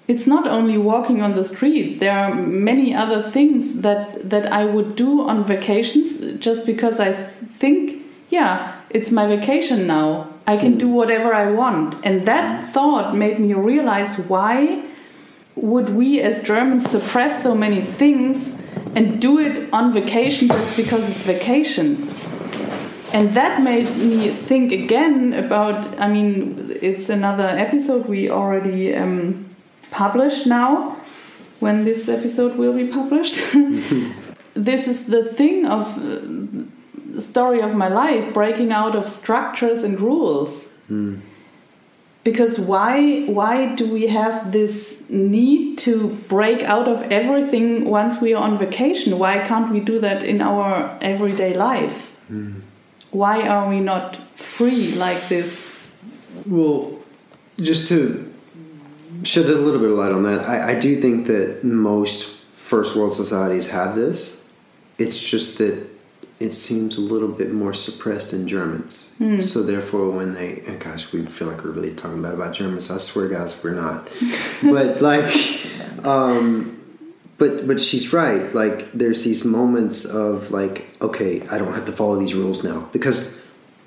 it's not only walking on the street, there are many other things that, that I would do on vacations just because I think, yeah, it's my vacation now. I can hmm. do whatever I want. And that thought made me realize why would we as Germans suppress so many things and do it on vacation just because it's vacation? And that made me think again about. I mean, it's another episode we already um, published now. When this episode will be published, this is the thing of uh, the story of my life breaking out of structures and rules because why why do we have this need to break out of everything once we are on vacation? Why can't we do that in our everyday life? Hmm. Why are we not free like this? Well, just to shed a little bit of light on that, I, I do think that most first world societies have this. It's just that it seems a little bit more suppressed in Germans. So therefore, when they and gosh, we feel like we're really talking bad about Germans. I swear, guys, we're not. but like, um, but but she's right. Like, there's these moments of like, okay, I don't have to follow these rules now because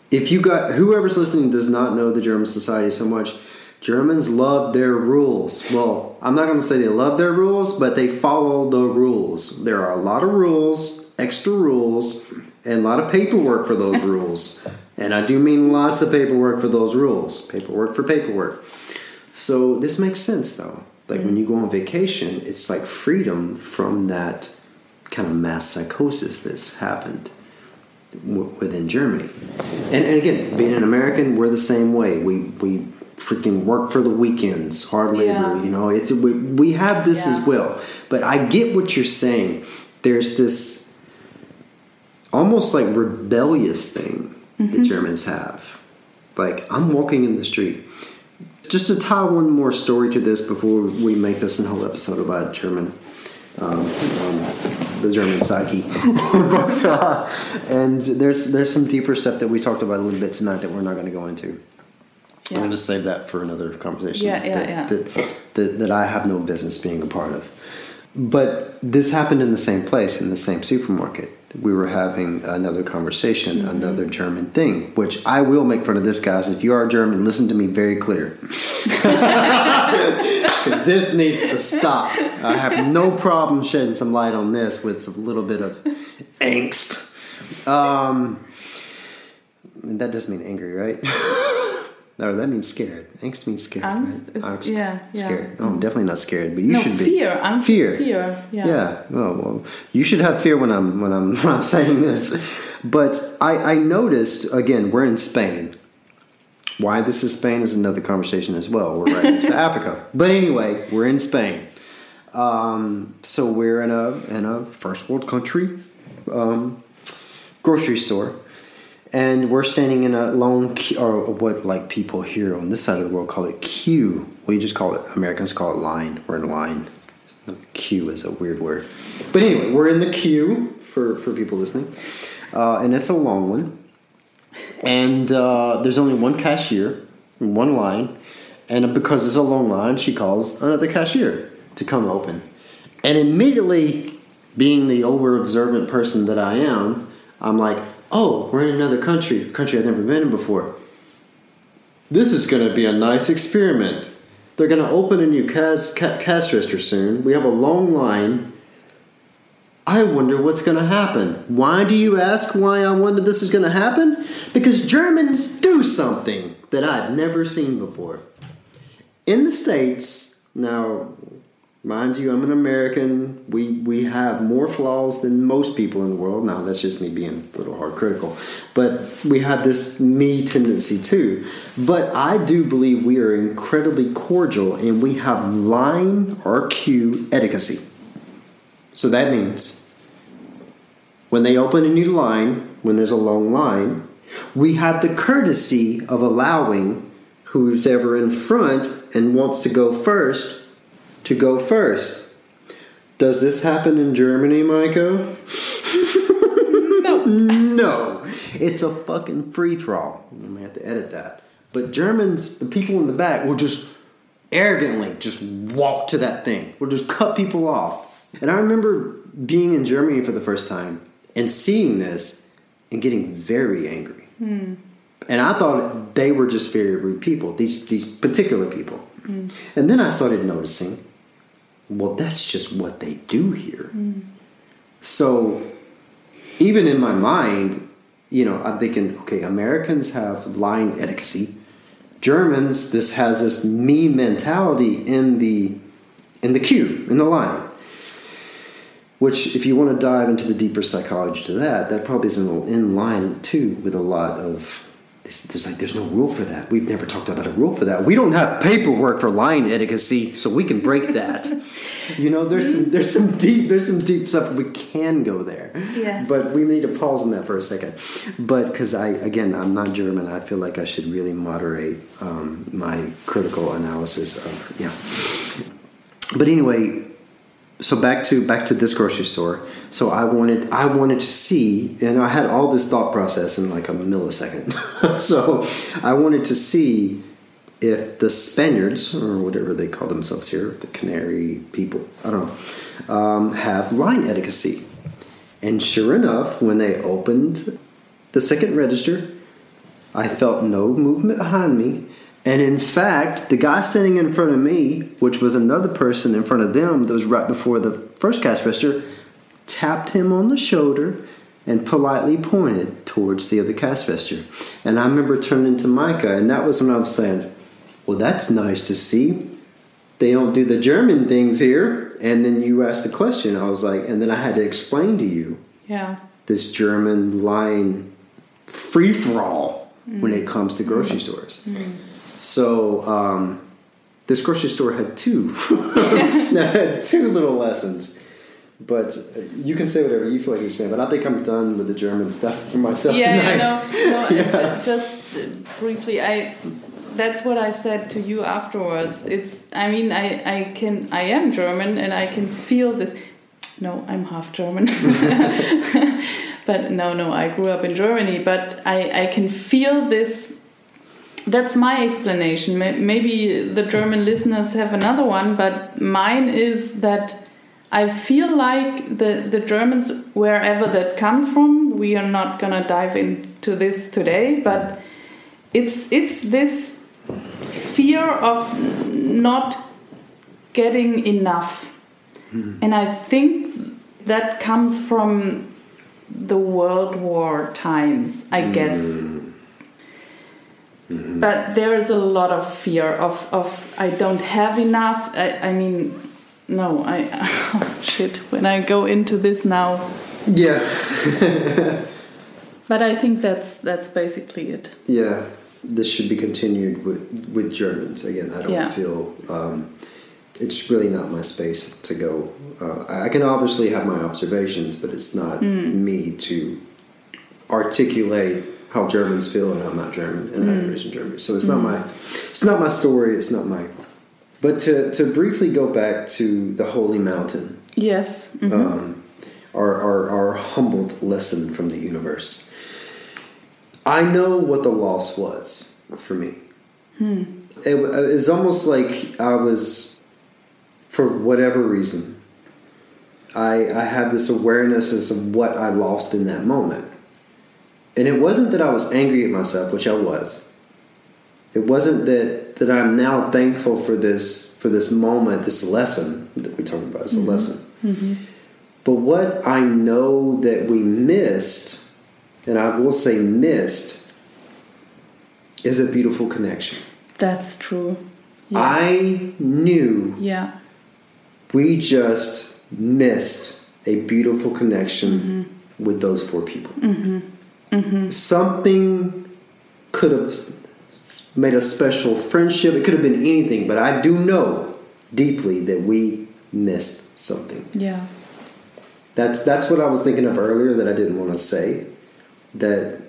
if you got whoever's listening does not know the German society so much, Germans love their rules. Well, I'm not going to say they love their rules, but they follow the rules. There are a lot of rules, extra rules, and a lot of paperwork for those rules. And I do mean lots of paperwork for those rules. Paperwork for paperwork. So this makes sense though. Like when you go on vacation, it's like freedom from that kind of mass psychosis that's happened w- within Germany. And, and again, being an American, we're the same way. We we freaking work for the weekends, hard labor. Yeah. You know, it's we, we have this Yeah. as well. But I get what you're saying. There's this almost like rebellious thing that Germans have. Like I'm walking in the street. Just to tie one more story to this before we make this a whole episode about German um, um, the German psyche. but uh, and there's there's some deeper stuff that we talked about a little bit tonight that we're not going to go into. Yeah. I'm going to save that for another conversation. Yeah, yeah, that, yeah. That, that, that I have no business being a part of. But this happened in the same place, in the same supermarket. We were having another conversation, Mm-hmm. another German thing, which I will make fun of this, guys. If you are German, listen to me very clear. Because this needs to stop. I have no problem shedding some light on this with a little bit of angst. Um, and that does mean angry, right? no, that means scared. Angst means scared. Angst right? is- yeah, yeah. Scared. No, I'm definitely not scared, but you no, should be. fear. I'm fear. Fear. Yeah. Yeah. Well, well, you should have fear when I'm when I'm when I'm saying this. But I, I noticed again, we're in Spain. Why this is Spain is another conversation as well. We're right next to Africa. But anyway, we're in Spain. Um, so we're in a in a first world country um, grocery store, and we're standing in a long queue, or what like people here on this side of the world call it queue. We just call it Americans call it line. We're in line. Queue is a weird word, but anyway, we're in the queue for for people listening, uh, and it's a long one. And uh, there's only one cashier, one line, and because it's a long line, she calls another cashier to come open. And immediately, being the over observant person that I am, I'm like, "Oh, we're in another country, country I've never been in before. This is going to be a nice experiment. They're going to open a new cash, ca- cash register soon. We have a long line." I wonder what's going to happen. Why do you ask why I wonder this is going to happen? Because Germans do something that I've never seen before. In the States, now, mind you, I'm an American. We, we have more flaws than most people in the world. Now, that's just me being a little hard critical. But we have this me tendency too. But I do believe we are incredibly cordial and we have line or etiquette. So that means when they open a new line, when there's a long line, we have the courtesy of allowing who's ever in front and wants to go first to go first. Does this happen in Germany, Maiko? No. No. It's a fucking free all. You may have to edit that. But Germans, the people in the back, will just arrogantly just walk to that thing. Will just cut people off. And I remember being in Germany for the first time and seeing this and getting very angry. Hmm. And I thought they were just very rude people, these these particular people. Hmm. And then I started noticing, well, that's just what they do here. So even in my mind, you know, I'm thinking, okay, Americans have line etiquette. Germans, this has this me mentality in the in the queue, in the line. Which, if you want to dive into the deeper psychology to that, that probably is in line too with a lot of. There's, there's like there's no rule for that. We've never talked about a rule for that. We don't have paperwork for line etiquette, so we can break that. you know, there's some there's some deep there's some deep stuff we can go there. Yeah. But we need to pause on that for a second. But because I again I'm not German, I feel like I should really moderate um, my critical analysis of yeah. But anyway, so back to back to this grocery store. So I wanted I wanted to see, and I had all this thought process in like a millisecond. so I wanted to see if the Spaniards or whatever they call themselves here, the Canary people, I don't know, um, have line etiquette. And sure enough, when they opened the second register, I felt no movement behind me. And in fact, the guy standing in front of me, which was another person in front of them that was right before the first cash register, tapped him on the shoulder and politely pointed towards the other cash register. And I remember turning to Micah, and that was when I was saying, Well, that's nice to see. They don't do the German things here. And then you asked a question. I was like, and then I had to explain to you Yeah. this German line free for all when mm. it comes to grocery mm. stores. Mm. So um, this grocery store had two, had two little lessons. But you can say whatever you feel like you're saying. But I think I'm done with the German stuff for myself yeah, tonight. yeah, no, no Yeah. ju- just uh, briefly, I. That's what I said to you afterwards. It's. I mean, I. I can. I am German, and I can feel this. no, I'm half German. but no, no, I grew up in Germany. But I, I can feel this. That's my explanation. Maybe the German listeners have another one, but mine is that I feel like the, the Germans, wherever that comes from, we are not gonna dive into this today, but it's it's this fear of not getting enough. Mm. And I think that comes from the World War times, I mm. guess. Mm-hmm. But there is a lot of fear of, of I don't have enough. I, I mean, no, I oh, shit. When I go into this now, yeah. but I think that's that's basically it. Yeah, this should be continued with with Germans. Again, I don't yeah. feel um, it's really not my space to go. Uh, I can obviously have my observations, but it's not mm. me to articulate how Germans feel, and I'm not German, and mm. I'm raised in Germany, so it's mm. not my it's not my story. It's not my. But to to briefly go back to the holy mountain. Yes. Mm-hmm. Um, our, our our humbled lesson from the universe. I know what the loss was for me. Hmm. It, it's almost like I was for whatever reason, I, I had this awareness as of what I lost in that moment. And it wasn't that I was angry at myself, which I was. It wasn't that, that I'm now thankful for this for this moment, this lesson that we're talking about as mm-hmm. a lesson. Mm-hmm. But what I know that we missed, and I will say missed, is a beautiful connection. That's true. Yeah. I knew yeah we just missed a beautiful connection mm-hmm. with those four people. Mm-hmm. Something could have made a special friendship. It could have been anything, but I do know deeply that we missed something. Yeah. That's that's what I was thinking of earlier that I didn't want to say. That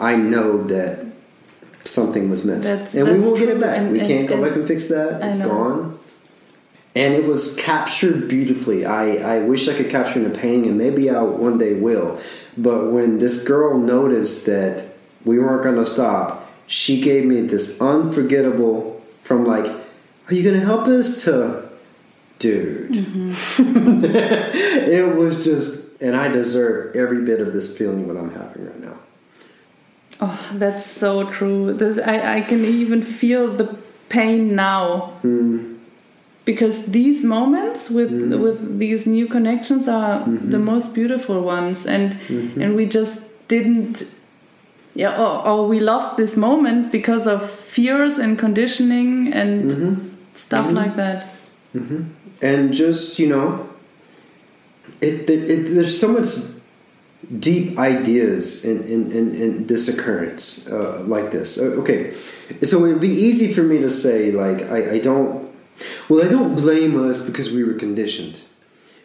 I know that something was missed, that's, and that's we won't get it back. And, we and, can't go back and fix that. It's gone and it was captured beautifully. I, I wish I could capture in a painting, and maybe I one day will. But when this girl noticed that we weren't going to stop, she gave me this unforgettable from like, "Are you going to help us?" to, dude. Mm-hmm. it was just, and I deserve every bit of this feeling what I'm having right now. Oh, that's so true. This I, I can even feel the pain now. Mm because these moments with mm. with these new connections are mm-hmm. the most beautiful ones and mm-hmm. and we just didn't yeah or, or, we lost this moment because of fears and conditioning and mm-hmm. stuff mm-hmm. like that and just you know it, it, it, there's so much deep ideas in, in, in, in this occurrence uh, like this okay so it would be easy for me to say like I, I don't well, I don't blame us because we were conditioned.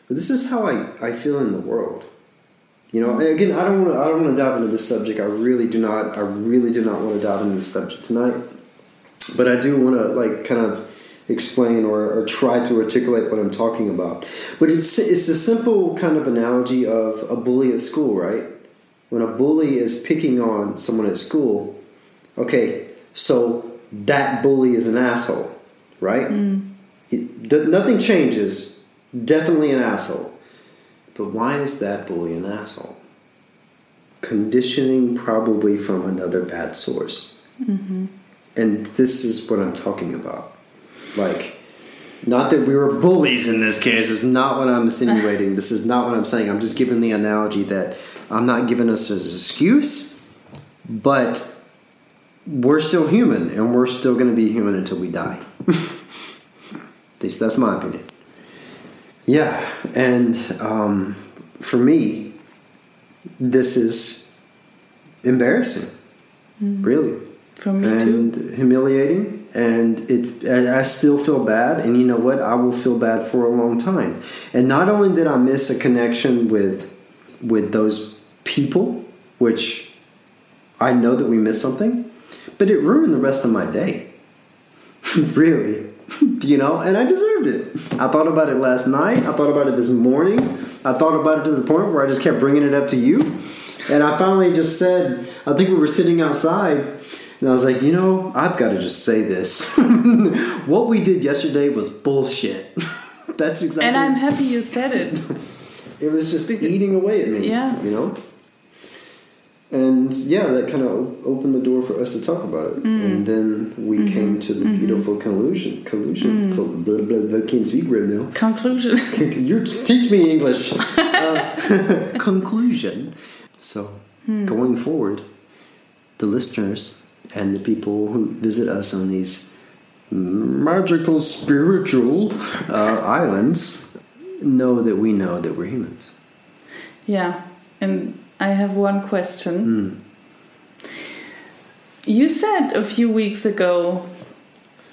But this is how I, I feel in the world. You know, again, I don't want to I don't want to dive into this subject. I really do not I really do not want to dive into this subject tonight. But I do want to like kind of explain or, or try to articulate what I'm talking about. But it's it's a simple kind of analogy of a bully at school, right? When a bully is picking on someone at school, okay, so that bully is an asshole right? Mm. He, nothing changes. Definitely an asshole. But why is that bully an asshole? Conditioning probably from another bad source. Mm-hmm. And this is what I'm talking about. Like, not that we were bullies in this case, is not what I'm insinuating. this is not what I'm saying. I'm just giving the analogy that I'm not giving us as an excuse, but we're still human and we're still going to be human until we die. At least that's my opinion. Yeah, and um, for me, this is embarrassing, mm. really. For me and too. humiliating, and it. I still feel bad, and you know what? I will feel bad for a long time. And not only did I miss a connection with with those people, which I know that we missed something, but it ruined the rest of my day. really. you know, and I deserved it. I thought about it last night. I thought about it this morning. I thought about it to the point where I just kept bringing it up to you. And I finally just said, I think we were sitting outside, and I was like, you know, I've got to just say this. what we did yesterday was bullshit. That's exactly. And I'm happy you said it. it was just eating away at me. Yeah. You know? And yeah, that kind of opened the door for us to talk about it. Mm. And then we Mm-hmm. came to the beautiful conclusion. Conclusion. Mm. Col- blah, blah, blah, can't speak right now. Conclusion. You teach me English. Uh, conclusion. So, Hmm. going forward, the listeners and the people who visit us on these magical spiritual uh, islands know that we know that we're humans. Yeah, and I have one question. Mm. You said a few weeks ago,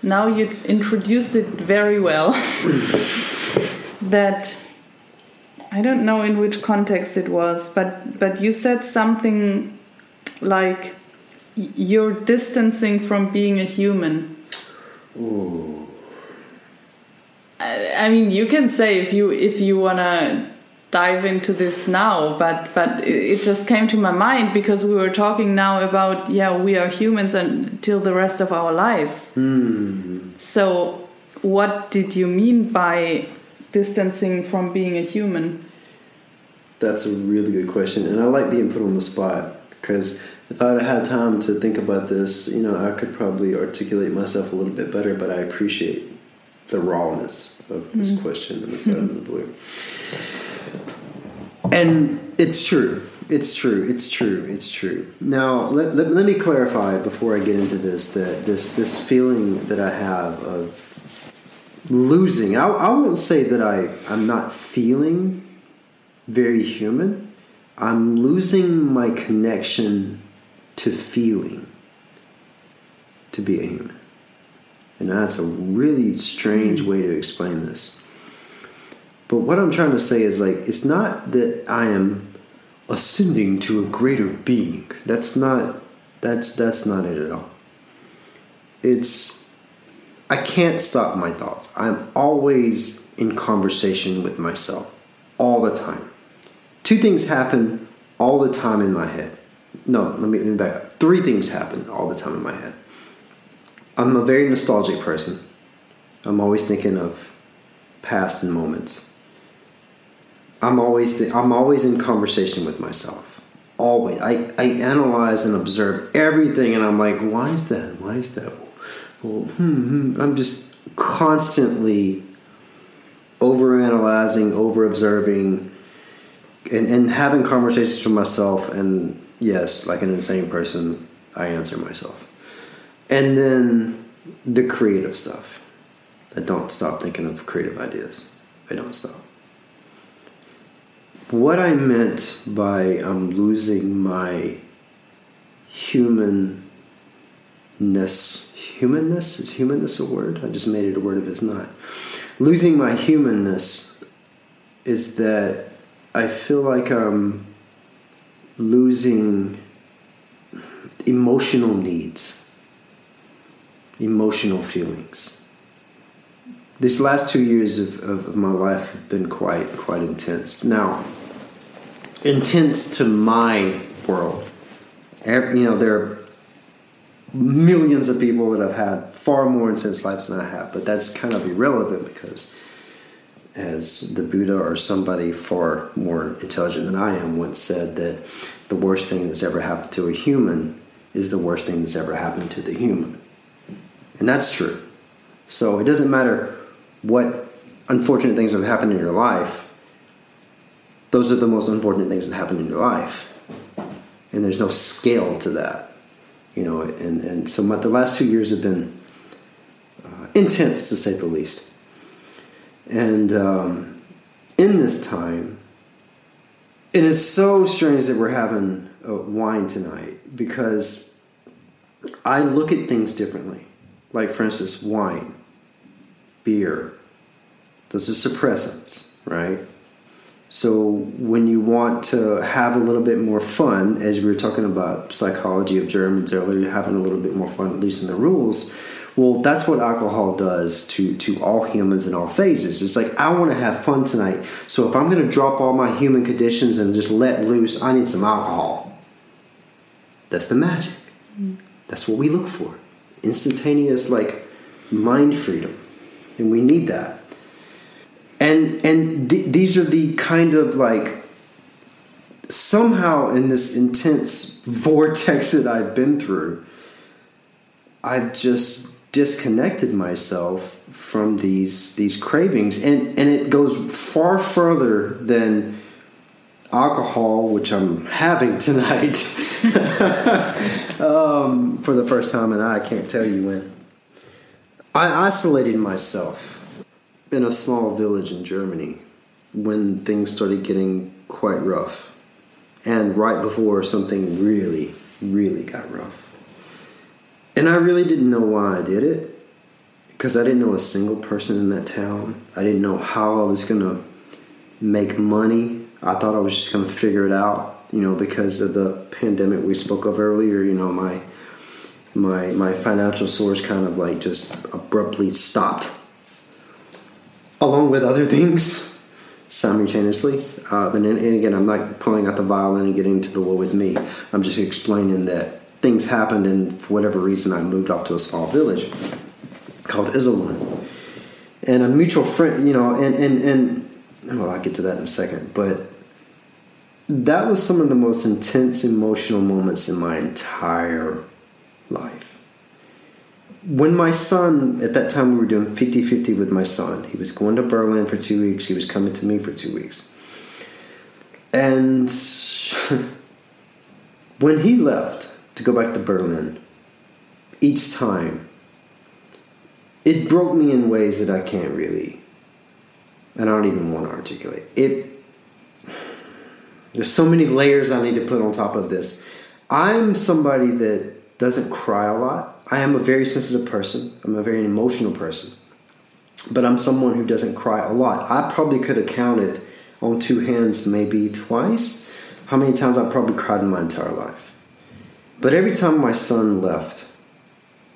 now you introduced it very well, that I don't know in which context it was, but but you said something like you're distancing from being a human. Ooh. I, I mean, you can say if you if you wanna dive into this now, but but it, just came to my mind because we were talking now about yeah we are humans until the rest of our lives. Hmm. So, what did you mean by distancing from being a human? That's a really good question, and I like being put on the spot because if I'd had time to think about this, you know, I could probably articulate myself a little bit better. But I appreciate the rawness of this question and this out of the blue. And it's true. It's true. It's true. It's true. Now, let, let, let me clarify before I get into this that this this feeling that I have of losing. I, I won't say that I I'm not feeling very human. I'm losing my connection to feeling to be a human. And that's a really strange way to explain this. But what I'm trying to say is like it's not that I am ascending to a greater being. That's not that's that's not it at all. It's I can't stop my thoughts. I'm always in conversation with myself all the time. Two things happen all the time in my head. No, let me, let me back up. Three things happen all the time in my head. I'm a very nostalgic person. I'm always thinking of past and moments. I'm always I'm always in conversation with myself. Always, I, I analyze and observe everything, and I'm like, why is that? Why is that? Well, hmm, hmm. I'm just constantly over analyzing, over observing, and, and having conversations with myself. And yes, like an insane person, I answer myself. And then the creative stuff. I don't stop thinking of creative ideas. I don't stop. What I meant by I'm losing my humanness. Humanness? Is humanness a word? I just made it a word if it's not. Losing my humanness is that I feel like I'm losing emotional needs, emotional feelings. These last two years of, of, of my life have been quite quite intense. Now, intense to my world. You know, there are millions of people that have had far more intense lives than I have, but that's kind of irrelevant because, as the Buddha or somebody far more intelligent than I am once said, that the worst thing that's ever happened to a human is the worst thing that's ever happened to the human. And that's true. So it doesn't matter what unfortunate things have happened in your life, those are the most unfortunate things that happen in your life. And there's no scale to that. You know, and, and so my, the last two years have been uh, intense to say the least. And um, in this time, it is so strange that we're having uh, wine tonight because I look at things differently. Like, for instance, wine, beer, those are suppressants, right? So, when you want to have a little bit more fun, as we were talking about psychology of Germans earlier, having a little bit more fun, at least in the rules, Well, that's what alcohol does to, to all humans in all phases. It's like, I want to have fun tonight. So if I'm going to drop all my human conditions and just let loose, I need some alcohol. That's the magic. Mm. That's what we look for. Instantaneous, like, mind freedom. And we need that. And, and th- these are the kind of like, somehow in this intense vortex that I've been through, I've just disconnected myself from these these cravings. And and it goes far further than alcohol which i'm having tonight. Um, for the first time and i can't tell you when. I isolated myself in a small village in germany when things started getting quite rough and right before something really really got rough and I really didn't know why I did it because I didn't know a single person in that town. I didn't know how I was going to make money. I thought I was just going to figure it out, you know, because of the pandemic we spoke of earlier, you know, my my my financial source kind of like just abruptly stopped along with other things simultaneously. Uh, and, and again, I'm not pulling out the violin and getting into the woe is me. I'm just explaining that things happened, and for whatever reason, I moved off to a small village called Iserlohn. And a mutual friend, you know, and, and, and well, I'll get to that in a second, but that was some of the most intense emotional moments in my entire life. When my son, at that time we were doing 50 50 with my son, he was going to Berlin for two weeks, he was coming to me for two weeks. And when he left, to go back to Berlin, each time, it broke me in ways that I can't really, and I don't even want to articulate. It. There's so many layers I need to put on top of this. I'm somebody that doesn't cry a lot. I am a very sensitive person. I'm a very emotional person. But I'm someone who doesn't cry a lot. I probably could have counted on two hands maybe twice how many times I probably cried in my entire life. But every time my son left,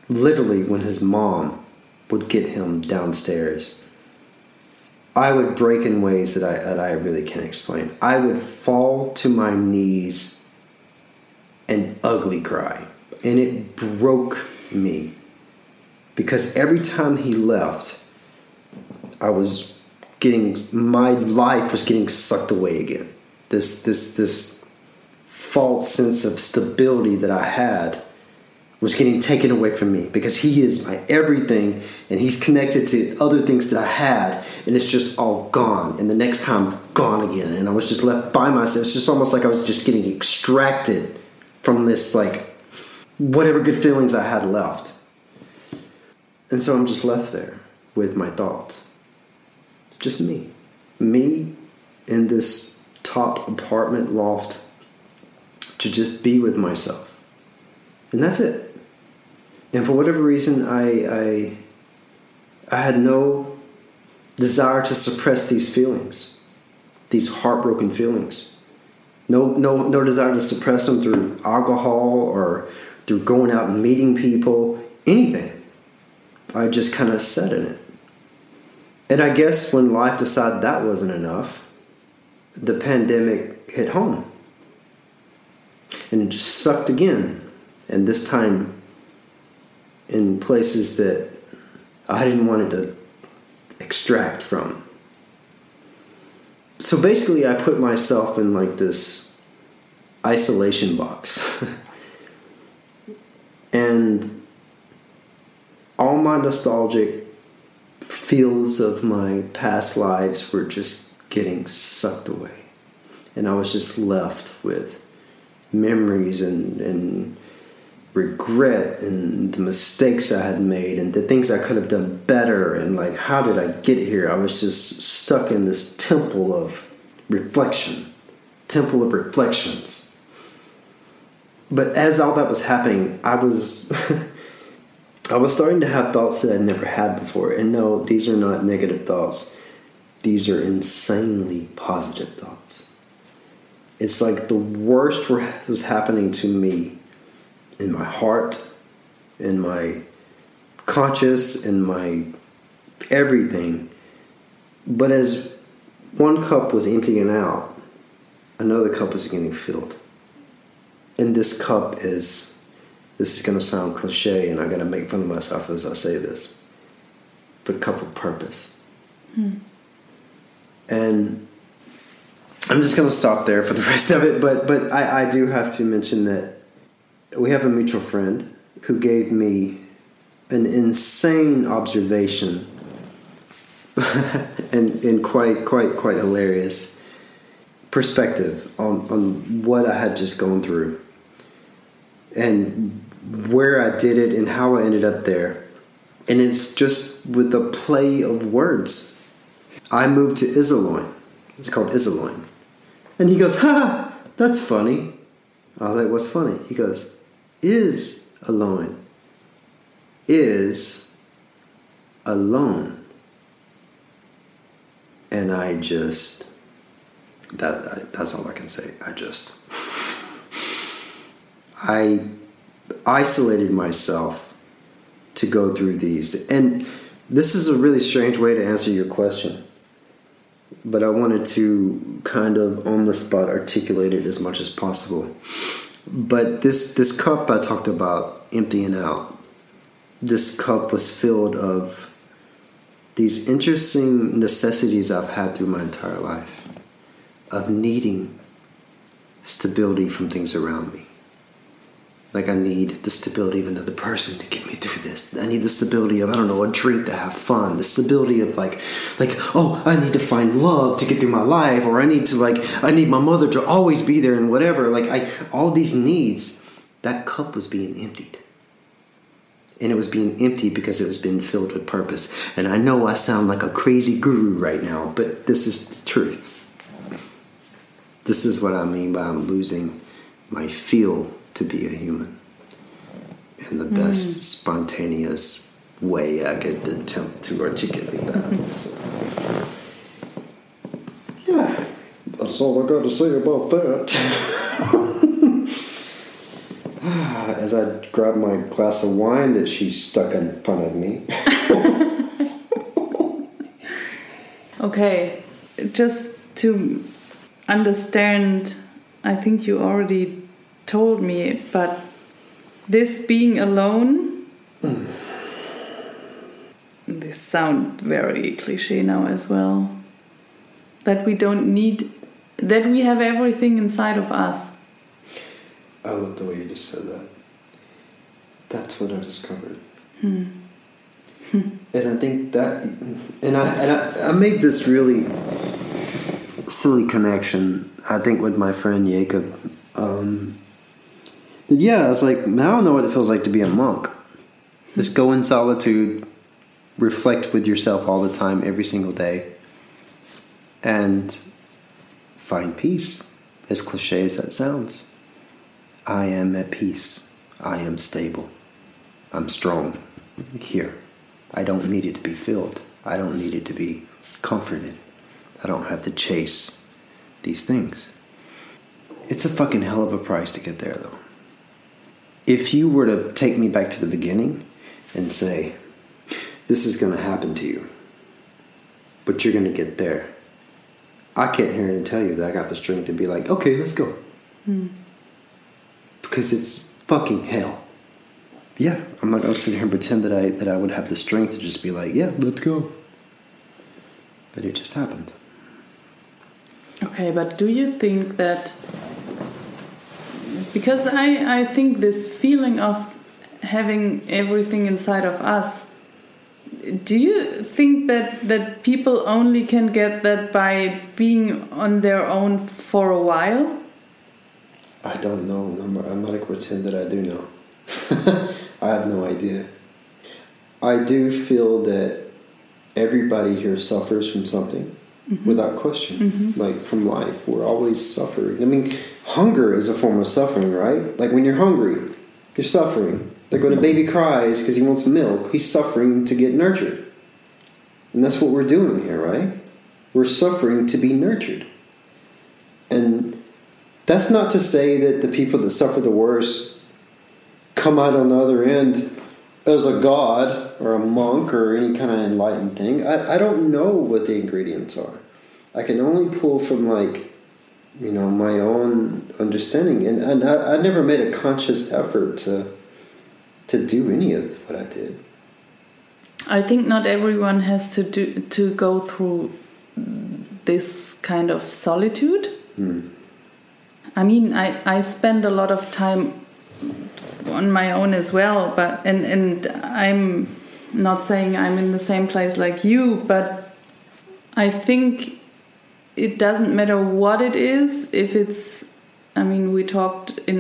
literally when his mom would get him downstairs, I would break in ways that I, that I really can't explain. I would fall to my knees and ugly cry. And it broke me. Because every time he left, I was getting, my life was getting sucked away again. This, this, this false sense of stability that I had was getting taken away from me because he is my everything and he's connected to other things that I had and it's just all gone and the next time gone again and I was just left by myself it's just almost like I was just getting extracted from this like whatever good feelings I had left and so I'm just left there with my thoughts just me me in this top apartment loft to just be with myself. And that's it. And for whatever reason, I, I, I had no desire to suppress these feelings, these heartbroken feelings. No, no, no desire to suppress them through alcohol or through going out and meeting people, anything. I just kind of sat in it. And I guess when life decided that wasn't enough, the pandemic hit home and just sucked again. And this time in places that I didn't want it to extract from. So basically, I put myself in like this isolation box. and all my nostalgic feels of my past lives were just getting sucked away. And I was just left with memories and, and regret and the mistakes I had made and the things I could have done better and like how did I get here? I was just stuck in this temple of reflection, temple of reflections. But as all that was happening, I was I was starting to have thoughts that I'd never had before. And no, these are not negative thoughts. These are insanely positive thoughts. It's like the worst was happening to me in my heart, in my conscious in my everything. But as one cup was emptying out, another cup was getting filled. And this cup is, this is going to sound cliche, and I'm going to make fun of myself as I say this, but cup of purpose. Hmm. And I'm just going to stop there for the rest of it, but, but I, I do have to mention that we have a mutual friend who gave me an insane observation and, and quite quite quite hilarious perspective on, on what I had just gone through and where I did it and how I ended up there. And it's just with the play of words. I moved to Iserlohn. It's called Iserlohn. And he goes, ha, that's funny. I was like, what's funny? He goes, is alone. Is alone and I just that that's all I can say. I just I isolated myself to go through these, and this is a really strange way to answer your question. But I wanted to kind of on the spot articulate it as much as possible. But this this cup I talked about emptying out. This cup was filled of these interesting necessities I've had through my entire life of needing stability from things around me. Like I need the stability of another person to get me through this. I need the stability of I don't know a drink to have fun. The stability of like like oh I need to find love to get through my life, or I need to like I need my mother to always be there and whatever. Like I all these needs. That cup was being emptied and it was being empty because it was being filled with purpose. And I know I sound like a crazy guru right now, but this is the truth. This is what I mean by I'm losing my feel to be a human in the mm. best spontaneous way I could attempt to articulate that. So, yeah, that's all I got to say about that. as I grab my glass of wine that she stuck in front of me. okay, just to understand, I think you already told me, but this being alone. Mm. This sound very cliche now as well. That we don't need, that we have everything inside of us. I love the way you just said that. That's what I discovered. Hmm. and I think that, and I and I, I made this really silly connection. I think with my friend Jacob. Um, yeah, I was like, I don't know what it feels like to be a monk. Just go in solitude, reflect with yourself all the time, every single day, and find peace. As cliche as that sounds, I am at peace. I am stable. I'm strong here. I don't need it to be filled. I don't need it to be comforted. I don't have to chase these things. It's a fucking hell of a price to get there, though. If you were to take me back to the beginning and say, this is going to happen to you, but you're going to get there, I can't hear and tell you that I got the strength to be like, okay, let's go. Mm. Because it's fucking hell yeah, I'm not gonna sit here and pretend that I that I would have the strength to just be like, yeah, let's go. But it just happened. Okay, but do you think that because I I think this feeling of having everything inside of us do you think that that people only can get that by being on their own for a while? I don't know. I'm, I'm not going to pretend that I do know. I have no idea. I do feel that everybody here suffers from something mm-hmm. without question. Mm-hmm. Like from life, we're always suffering. I mean, hunger is a form of suffering, right? Like when you're hungry, you're suffering. Like when a baby cries because he wants milk, he's suffering to get nurtured. And that's what we're doing here, right? We're suffering to be nurtured. And that's not to say that the people that suffer the worst come out on the other end as a god or a monk or any kind of enlightened thing. I, I don't know what the ingredients are. I can only pull from like, you know, my own understanding, and, and I, I never made a conscious effort to to do any of what I did. I think not everyone has to do to go through this kind of solitude. Hmm. I mean, I, I spend a lot of time on my own as well, but and and I'm not saying I'm in the same place like you, but I think it doesn't matter what it is. If it's, I mean, we talked in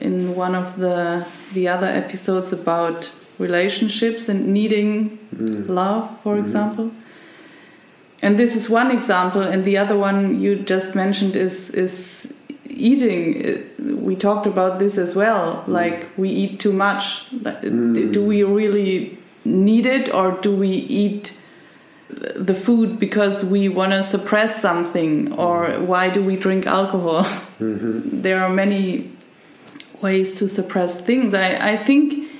in one of the the other episodes about relationships and needing Mm. love, for Mhm. example. And this is one example, and the other one you just mentioned is is eating. We talked about this as well. Like we eat too much. Mm. Do we really need it, or do we eat the food because we want to suppress something, or why do we drink alcohol? Mm-hmm. there are many ways to suppress things. I, I think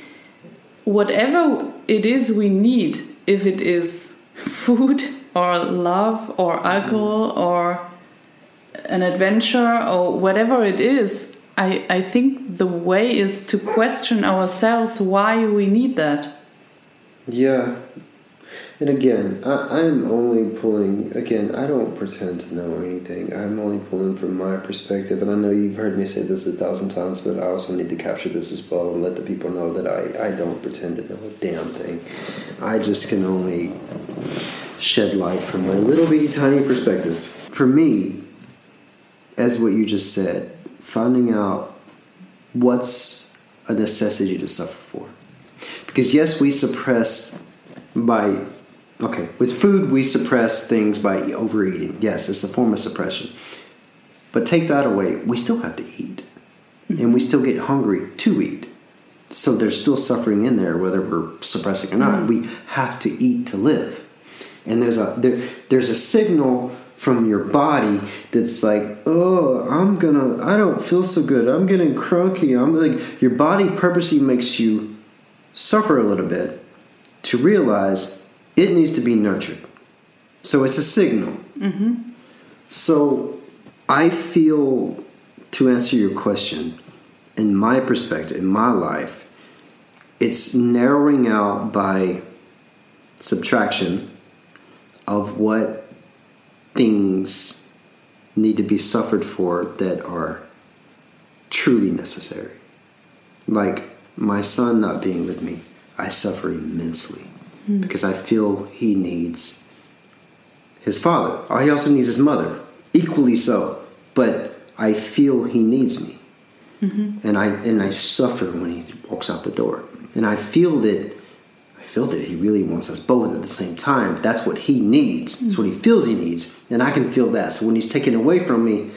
whatever it is we need, if it is food or love or alcohol or an adventure or whatever it is, I, I think the way is to question ourselves why we need that. Yeah. And again, I, I'm only pulling, again, I don't pretend to know anything. I'm only pulling from my perspective. And I know you've heard me say this a thousand times, but I also need to capture this as well and let the people know that I, I don't pretend to know a damn thing. I just can only shed light from my little bitty tiny perspective. For me, as what you just said, finding out what's a necessity to suffer for. Because yes, we suppress by okay, with food we suppress things by overeating. Yes, it's a form of suppression. But take that away, we still have to eat. And we still get hungry to eat. So there's still suffering in there whether we're suppressing or not. Mm-hmm. We have to eat to live. And there's a there, there's a signal from your body that's like, oh, I'm gonna, I don't feel so good. I'm getting crunky. I'm like, your body purposely makes you suffer a little bit to realize it needs to be nurtured. So it's a signal. Mm-hmm. So I feel, to answer your question, in my perspective, in my life, it's narrowing out by subtraction of what things need to be suffered for that are truly necessary. Like my son not being with me, I suffer immensely Hmm. because I feel he needs his father. Oh, he also needs his mother, equally so. But I feel he needs me, mm-hmm. and I and I suffer when he walks out the door, and I feel that I feel that he really wants us both at the same time. That's what he needs. It's hmm. what he feels he needs, and I can feel that. So when he's taken away from me,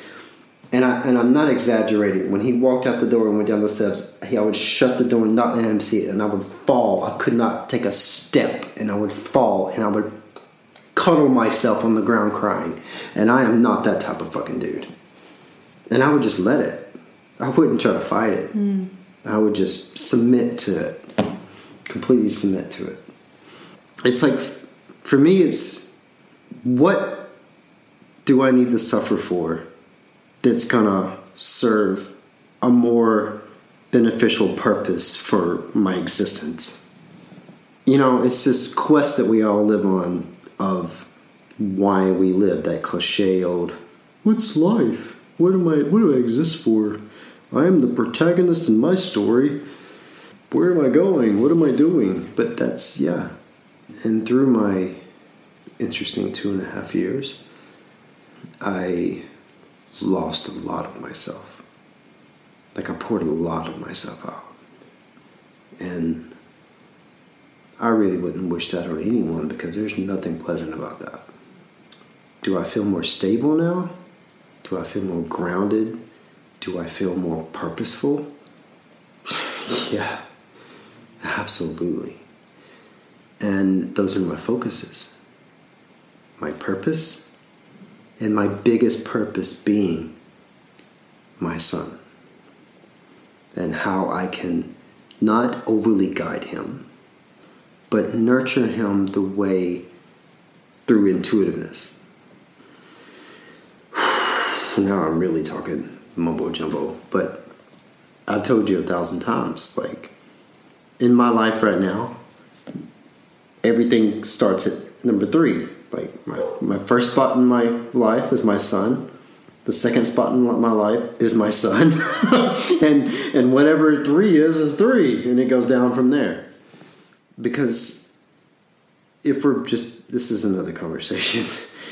and I and I'm not exaggerating. When he walked out the door and went down the steps, he I would shut the door and not let him see it, and I would fall. I could not take a step, and I would fall, and I would cuddle myself on the ground crying. And I am not that type of fucking dude. And I would just let it. I wouldn't try to fight it. Hmm. I would just submit to it, completely submit to it. It's like, for me, it's what do I need to suffer for that's gonna serve a more beneficial purpose for my existence? You know, it's this quest that we all live on of why we live, that cliche old, what's life? What am I, what do I exist for? I am the protagonist in my story. Where am I going? What am I doing? But that's, yeah. And through my interesting two and a half years, I lost a lot of myself. Like I poured a lot of myself out. And I really wouldn't wish that on anyone because there's nothing pleasant about that. Do I feel more stable now? Do I feel more grounded? Do I feel more purposeful? yeah, absolutely. And those are my focuses. My purpose, and my biggest purpose being my son. And how I can not overly guide him, but nurture him the way through intuitiveness. now I'm really talking mumbo jumbo, but I've told you a thousand times, like in my life right now, everything starts at number three. Like my, my first spot in my life is my son. The second spot in my life is my son, and and whatever three is is three, and it goes down from there. Because if we're just this is another conversation,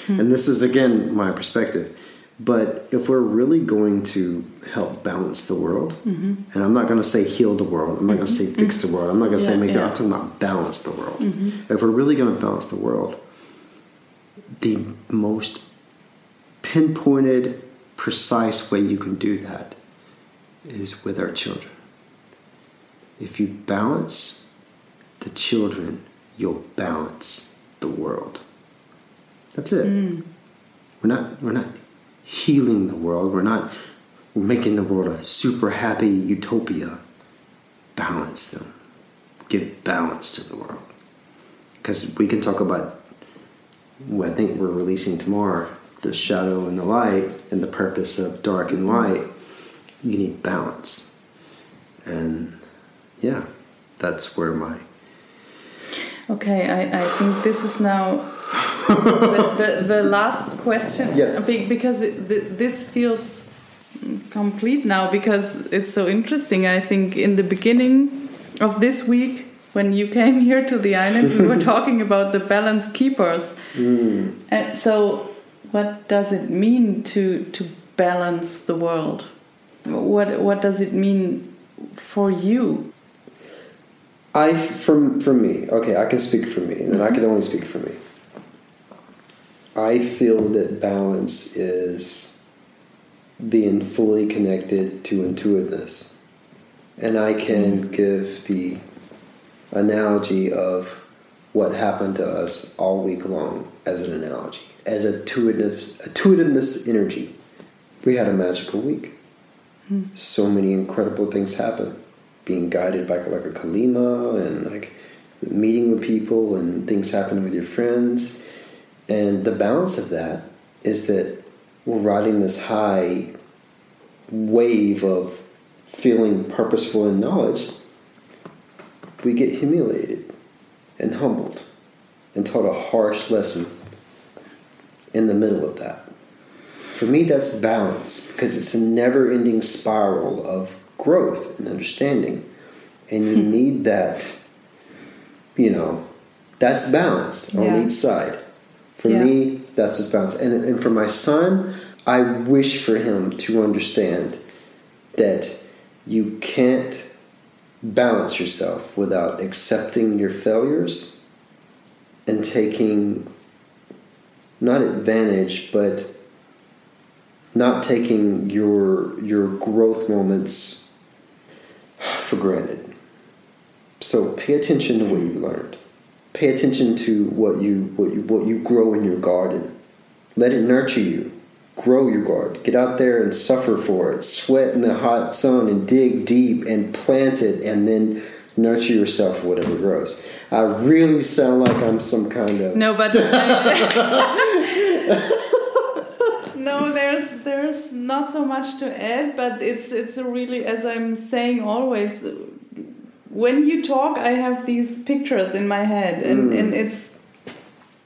and this is again my perspective. But if we're really going to help balance the world, Mm-hmm. and I'm not going to say heal the world, I'm not going to say fix the world, I'm not going to say Yeah, make yeah. I'm talking about balance the world. Mm-hmm. If we're really going to balance the world, the most pinpointed, precise way you can do that is with our children. If you balance the children, you'll balance the world. That's it. Mm. We're not we're not healing the world. We're not we're making the world a super happy utopia. Balance them. Give balance to the world. Because we can talk about I think we're releasing tomorrow, the shadow and the light, and the purpose of dark and light. You need balance. And yeah, that's where my Okay, I, I think this is now the, the, the last question. Yes. Because it, th this feels complete now because it's so interesting. I think in the beginning of this week, when you came here to the island, we were talking about the balance keepers. Mm. And so, what does it mean to, to balance the world? What, what does it mean for you? I from for me, okay, I can speak for me, and then I mm-hmm. can only speak for me. I feel that balance is being fully connected to intuitiveness. And I can mm-hmm. give the analogy of what happened to us all week long as an analogy, as a intuitive, intuitiveness energy. We had a magical week. Hmm. So many incredible things happened. Being guided by like a calima and like meeting with people and things happening with your friends. And the balance of that is that we're riding this high wave of feeling purposeful in knowledge. We get humiliated and humbled and taught a harsh lesson in the middle of that. For me, that's balance because it's a never ending spiral of growth and understanding. And you hmm. need that, you know, that's balance on Yeah. each side. For Yeah. me, that's just balance. And, and for my son, I wish for him to understand that you can't balance yourself without accepting your failures and taking not advantage, but not taking your your growth moments for granted. So pay attention to what you learned. Pay attention to what you what you what you grow in your garden. Let it nurture you. Grow your garden. Get out there and suffer for it. Sweat in the hot sun and dig deep and plant it and then nurture yourself for whatever grows. I really sound like I'm some kind of No, but no, there's there's not so much to add, but it's it's a really as I'm saying always. When you talk, I have these pictures in my head, and mm. and it's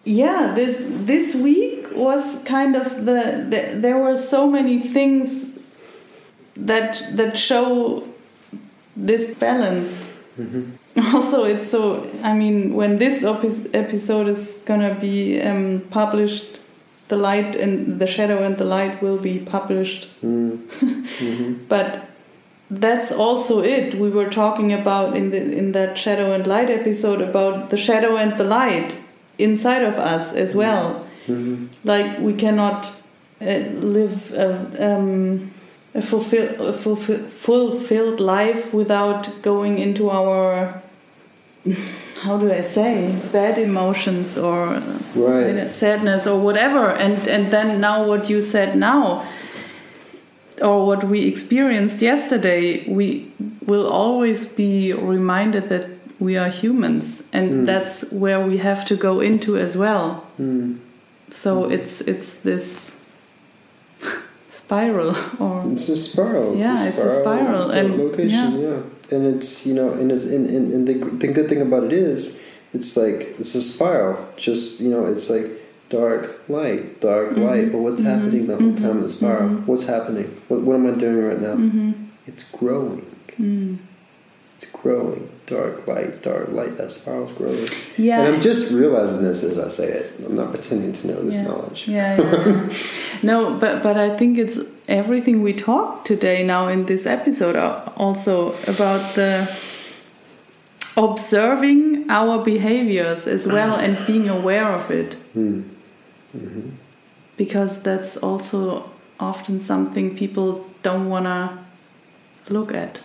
yeah. The, this week was kind of the, the there were so many things that that show this balance. Mm-hmm. Also it's so i mean when this epi- episode is gonna be um, published the light and the shadow and the light will be published. Mm. Mm-hmm. But that's also it. We were talking about in the in that shadow and light episode about the shadow and the light inside of us as well. Like we cannot uh, live a, um, a, fulfill, a fulfill, fulfilled life without going into our how do I say bad emotions or Right. sadness or whatever. And and then now what you said now or what we experienced yesterday we will always be reminded that we are humans, and Mm. that's where we have to go into as well. Mm. So it's it's this spiral, or It's a spiral. It's Yeah, a it's a spiral, and- location. yeah. Yeah. and it's you know, and it's and, and, and the the good thing about it is, it's like it's a spiral. Just you know, it's like dark light, dark Mm-hmm. light. But what's happening the whole time in the spiral? What's happening? What what am I doing right now? Mm-hmm. It's growing. Mm. It's growing. Dark light, dark light. That spiral's growing. yeah, And I'm just realizing this as I say it. I'm not pretending to know this yeah. knowledge. Yeah, yeah, no, but but I think it's everything we talked today now in this episode are also about the observing our behaviors as well and being aware of it Hmm. because that's also often something people don't want to look at.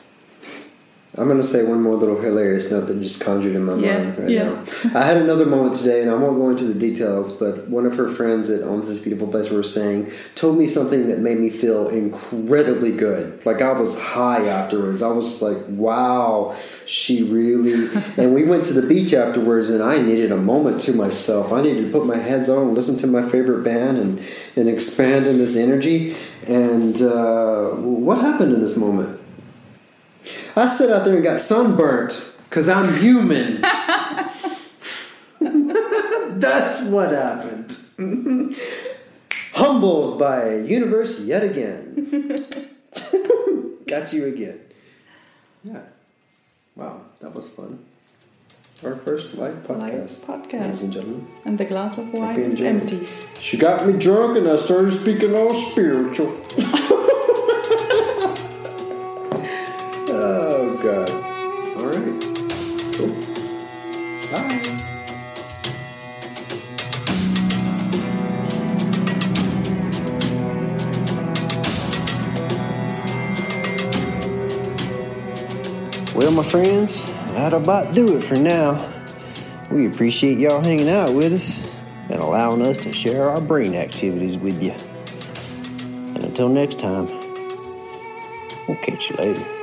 I'm gonna say one more little hilarious note that just conjured in my Yeah, mind right yeah. now. I had another moment today, and I won't go into the details, but one of her friends that owns this beautiful place we were saying told me something that made me feel incredibly good. Like I was high afterwards. I was just like, "Wow, she really." and we went to the beach afterwards, and I needed a moment to myself. I needed to put my heads on, listen to my favorite band, and and expand in this energy. And uh, what happened in this moment? I sat out there and got sunburnt because I'm human. That's what happened. Humbled by universe yet again. got you again. Yeah. Wow, that was fun. Our first live podcast. Live podcast. Ladies and gentlemen. And the glass of wine is empty. She got me drunk and I started speaking all spiritual. My friends, that'll about do it for now. We appreciate y'all hanging out with us and allowing us to share our brain activities with you. And until next time, we'll catch you later.